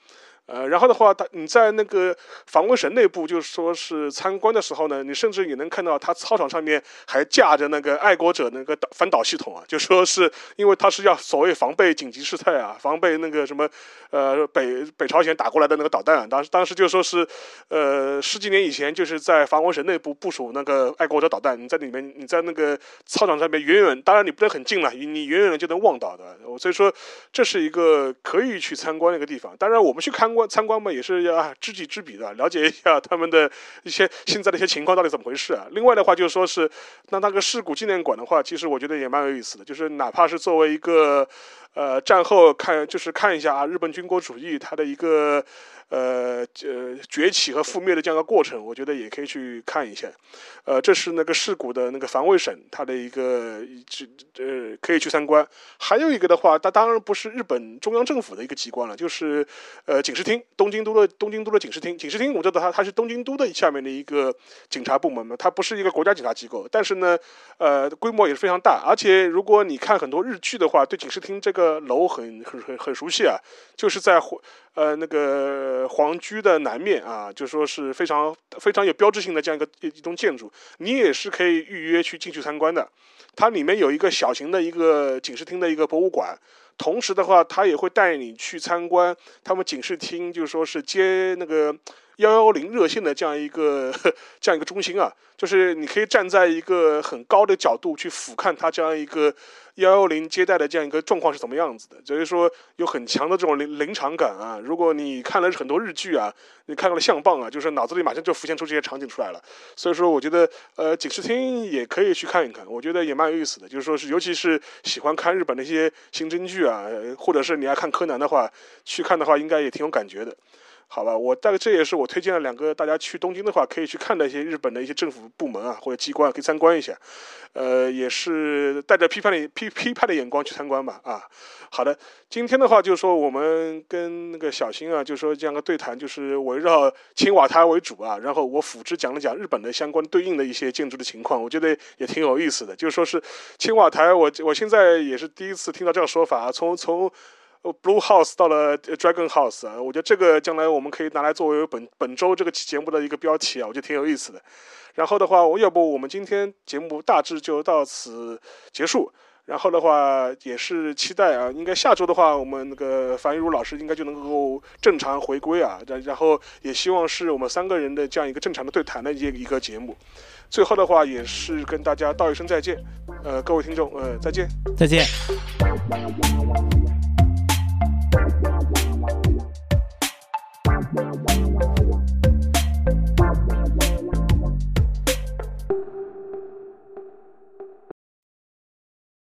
呃，然后的话，他你在那个防卫省内部，就是说是参观的时候呢，你甚至也能看到他操场上面还架着那个爱国者那个导反导系统啊，就说是因为他是要所谓防备紧急事态啊，防备那个什么呃北北朝鲜打过来的那个导弹啊，当时当时就说是呃十几年以前就是在防卫省内部部署那个爱国者导弹，你在里面你在那个操场上面远远，当然你不能很近了，你远远的就能望到的，所以说这是一个可以去参观的一个地方。当然我们去看。参观嘛，也是要知己知彼的，了解一下他们的一些现在的一些情况到底怎么回事啊。另外的话，就是说是那那个事故纪念馆的话，其实我觉得也蛮有意思的，就是哪怕是作为一个呃战后看，就是看一下啊，日本军国主义它的一个。呃，呃，崛起和覆灭的这样一个过程，我觉得也可以去看一下。呃，这是那个事故的那个防卫省，它的一个这呃可以去参观。还有一个的话，它当然不是日本中央政府的一个机关了，就是呃警视厅，东京都的东京都的警视厅。警视厅我知道它它是东京都的下面的一个警察部门嘛，它不是一个国家警察机构，但是呢，呃，规模也是非常大。而且如果你看很多日剧的话，对警视厅这个楼很很很很熟悉啊，就是在呃那个。呃皇居的南面啊，就说是非常非常有标志性的这样一个一栋建筑，你也是可以预约去进去参观的。它里面有一个小型的一个警视厅的一个博物馆，同时的话，它也会带你去参观他们警视厅，就说是接那个。幺幺零热线的这样一个这样一个中心啊，就是你可以站在一个很高的角度去俯瞰它这样一个幺幺零接待的这样一个状况是怎么样子的，所以说有很强的这种临临场感啊。如果你看了很多日剧啊，你看了相棒啊，就是脑子里马上就浮现出这些场景出来了。所以说，我觉得呃警视厅也可以去看一看，我觉得也蛮有意思的。就是说是，尤其是喜欢看日本那些刑侦剧啊，或者是你爱看柯南的话，去看的话应该也挺有感觉的。好吧，我大概这也是我推荐了两个大家去东京的话可以去看的一些日本的一些政府部门啊或者机关可以参观一下，呃，也是带着批判的批批判的眼光去参观吧啊。好的，今天的话就是说我们跟那个小新啊，就是说这样个对谈，就是围绕青瓦台为主啊，然后我辅之讲了讲日本的相关对应的一些建筑的情况，我觉得也挺有意思的。就是说是青瓦台，我我现在也是第一次听到这样说法啊，从从。Blue House 到了 Dragon House，我觉得这个将来我们可以拿来作为本本周这个节目的一个标题啊，我觉得挺有意思的。然后的话，我要不我们今天节目大致就到此结束。然后的话，也是期待啊，应该下周的话，我们那个樊玉茹老师应该就能够正常回归啊。然然后也希望是我们三个人的这样一个正常的对谈的一一个节目。最后的话，也是跟大家道一声再见。呃，各位听众，呃，再见，再见。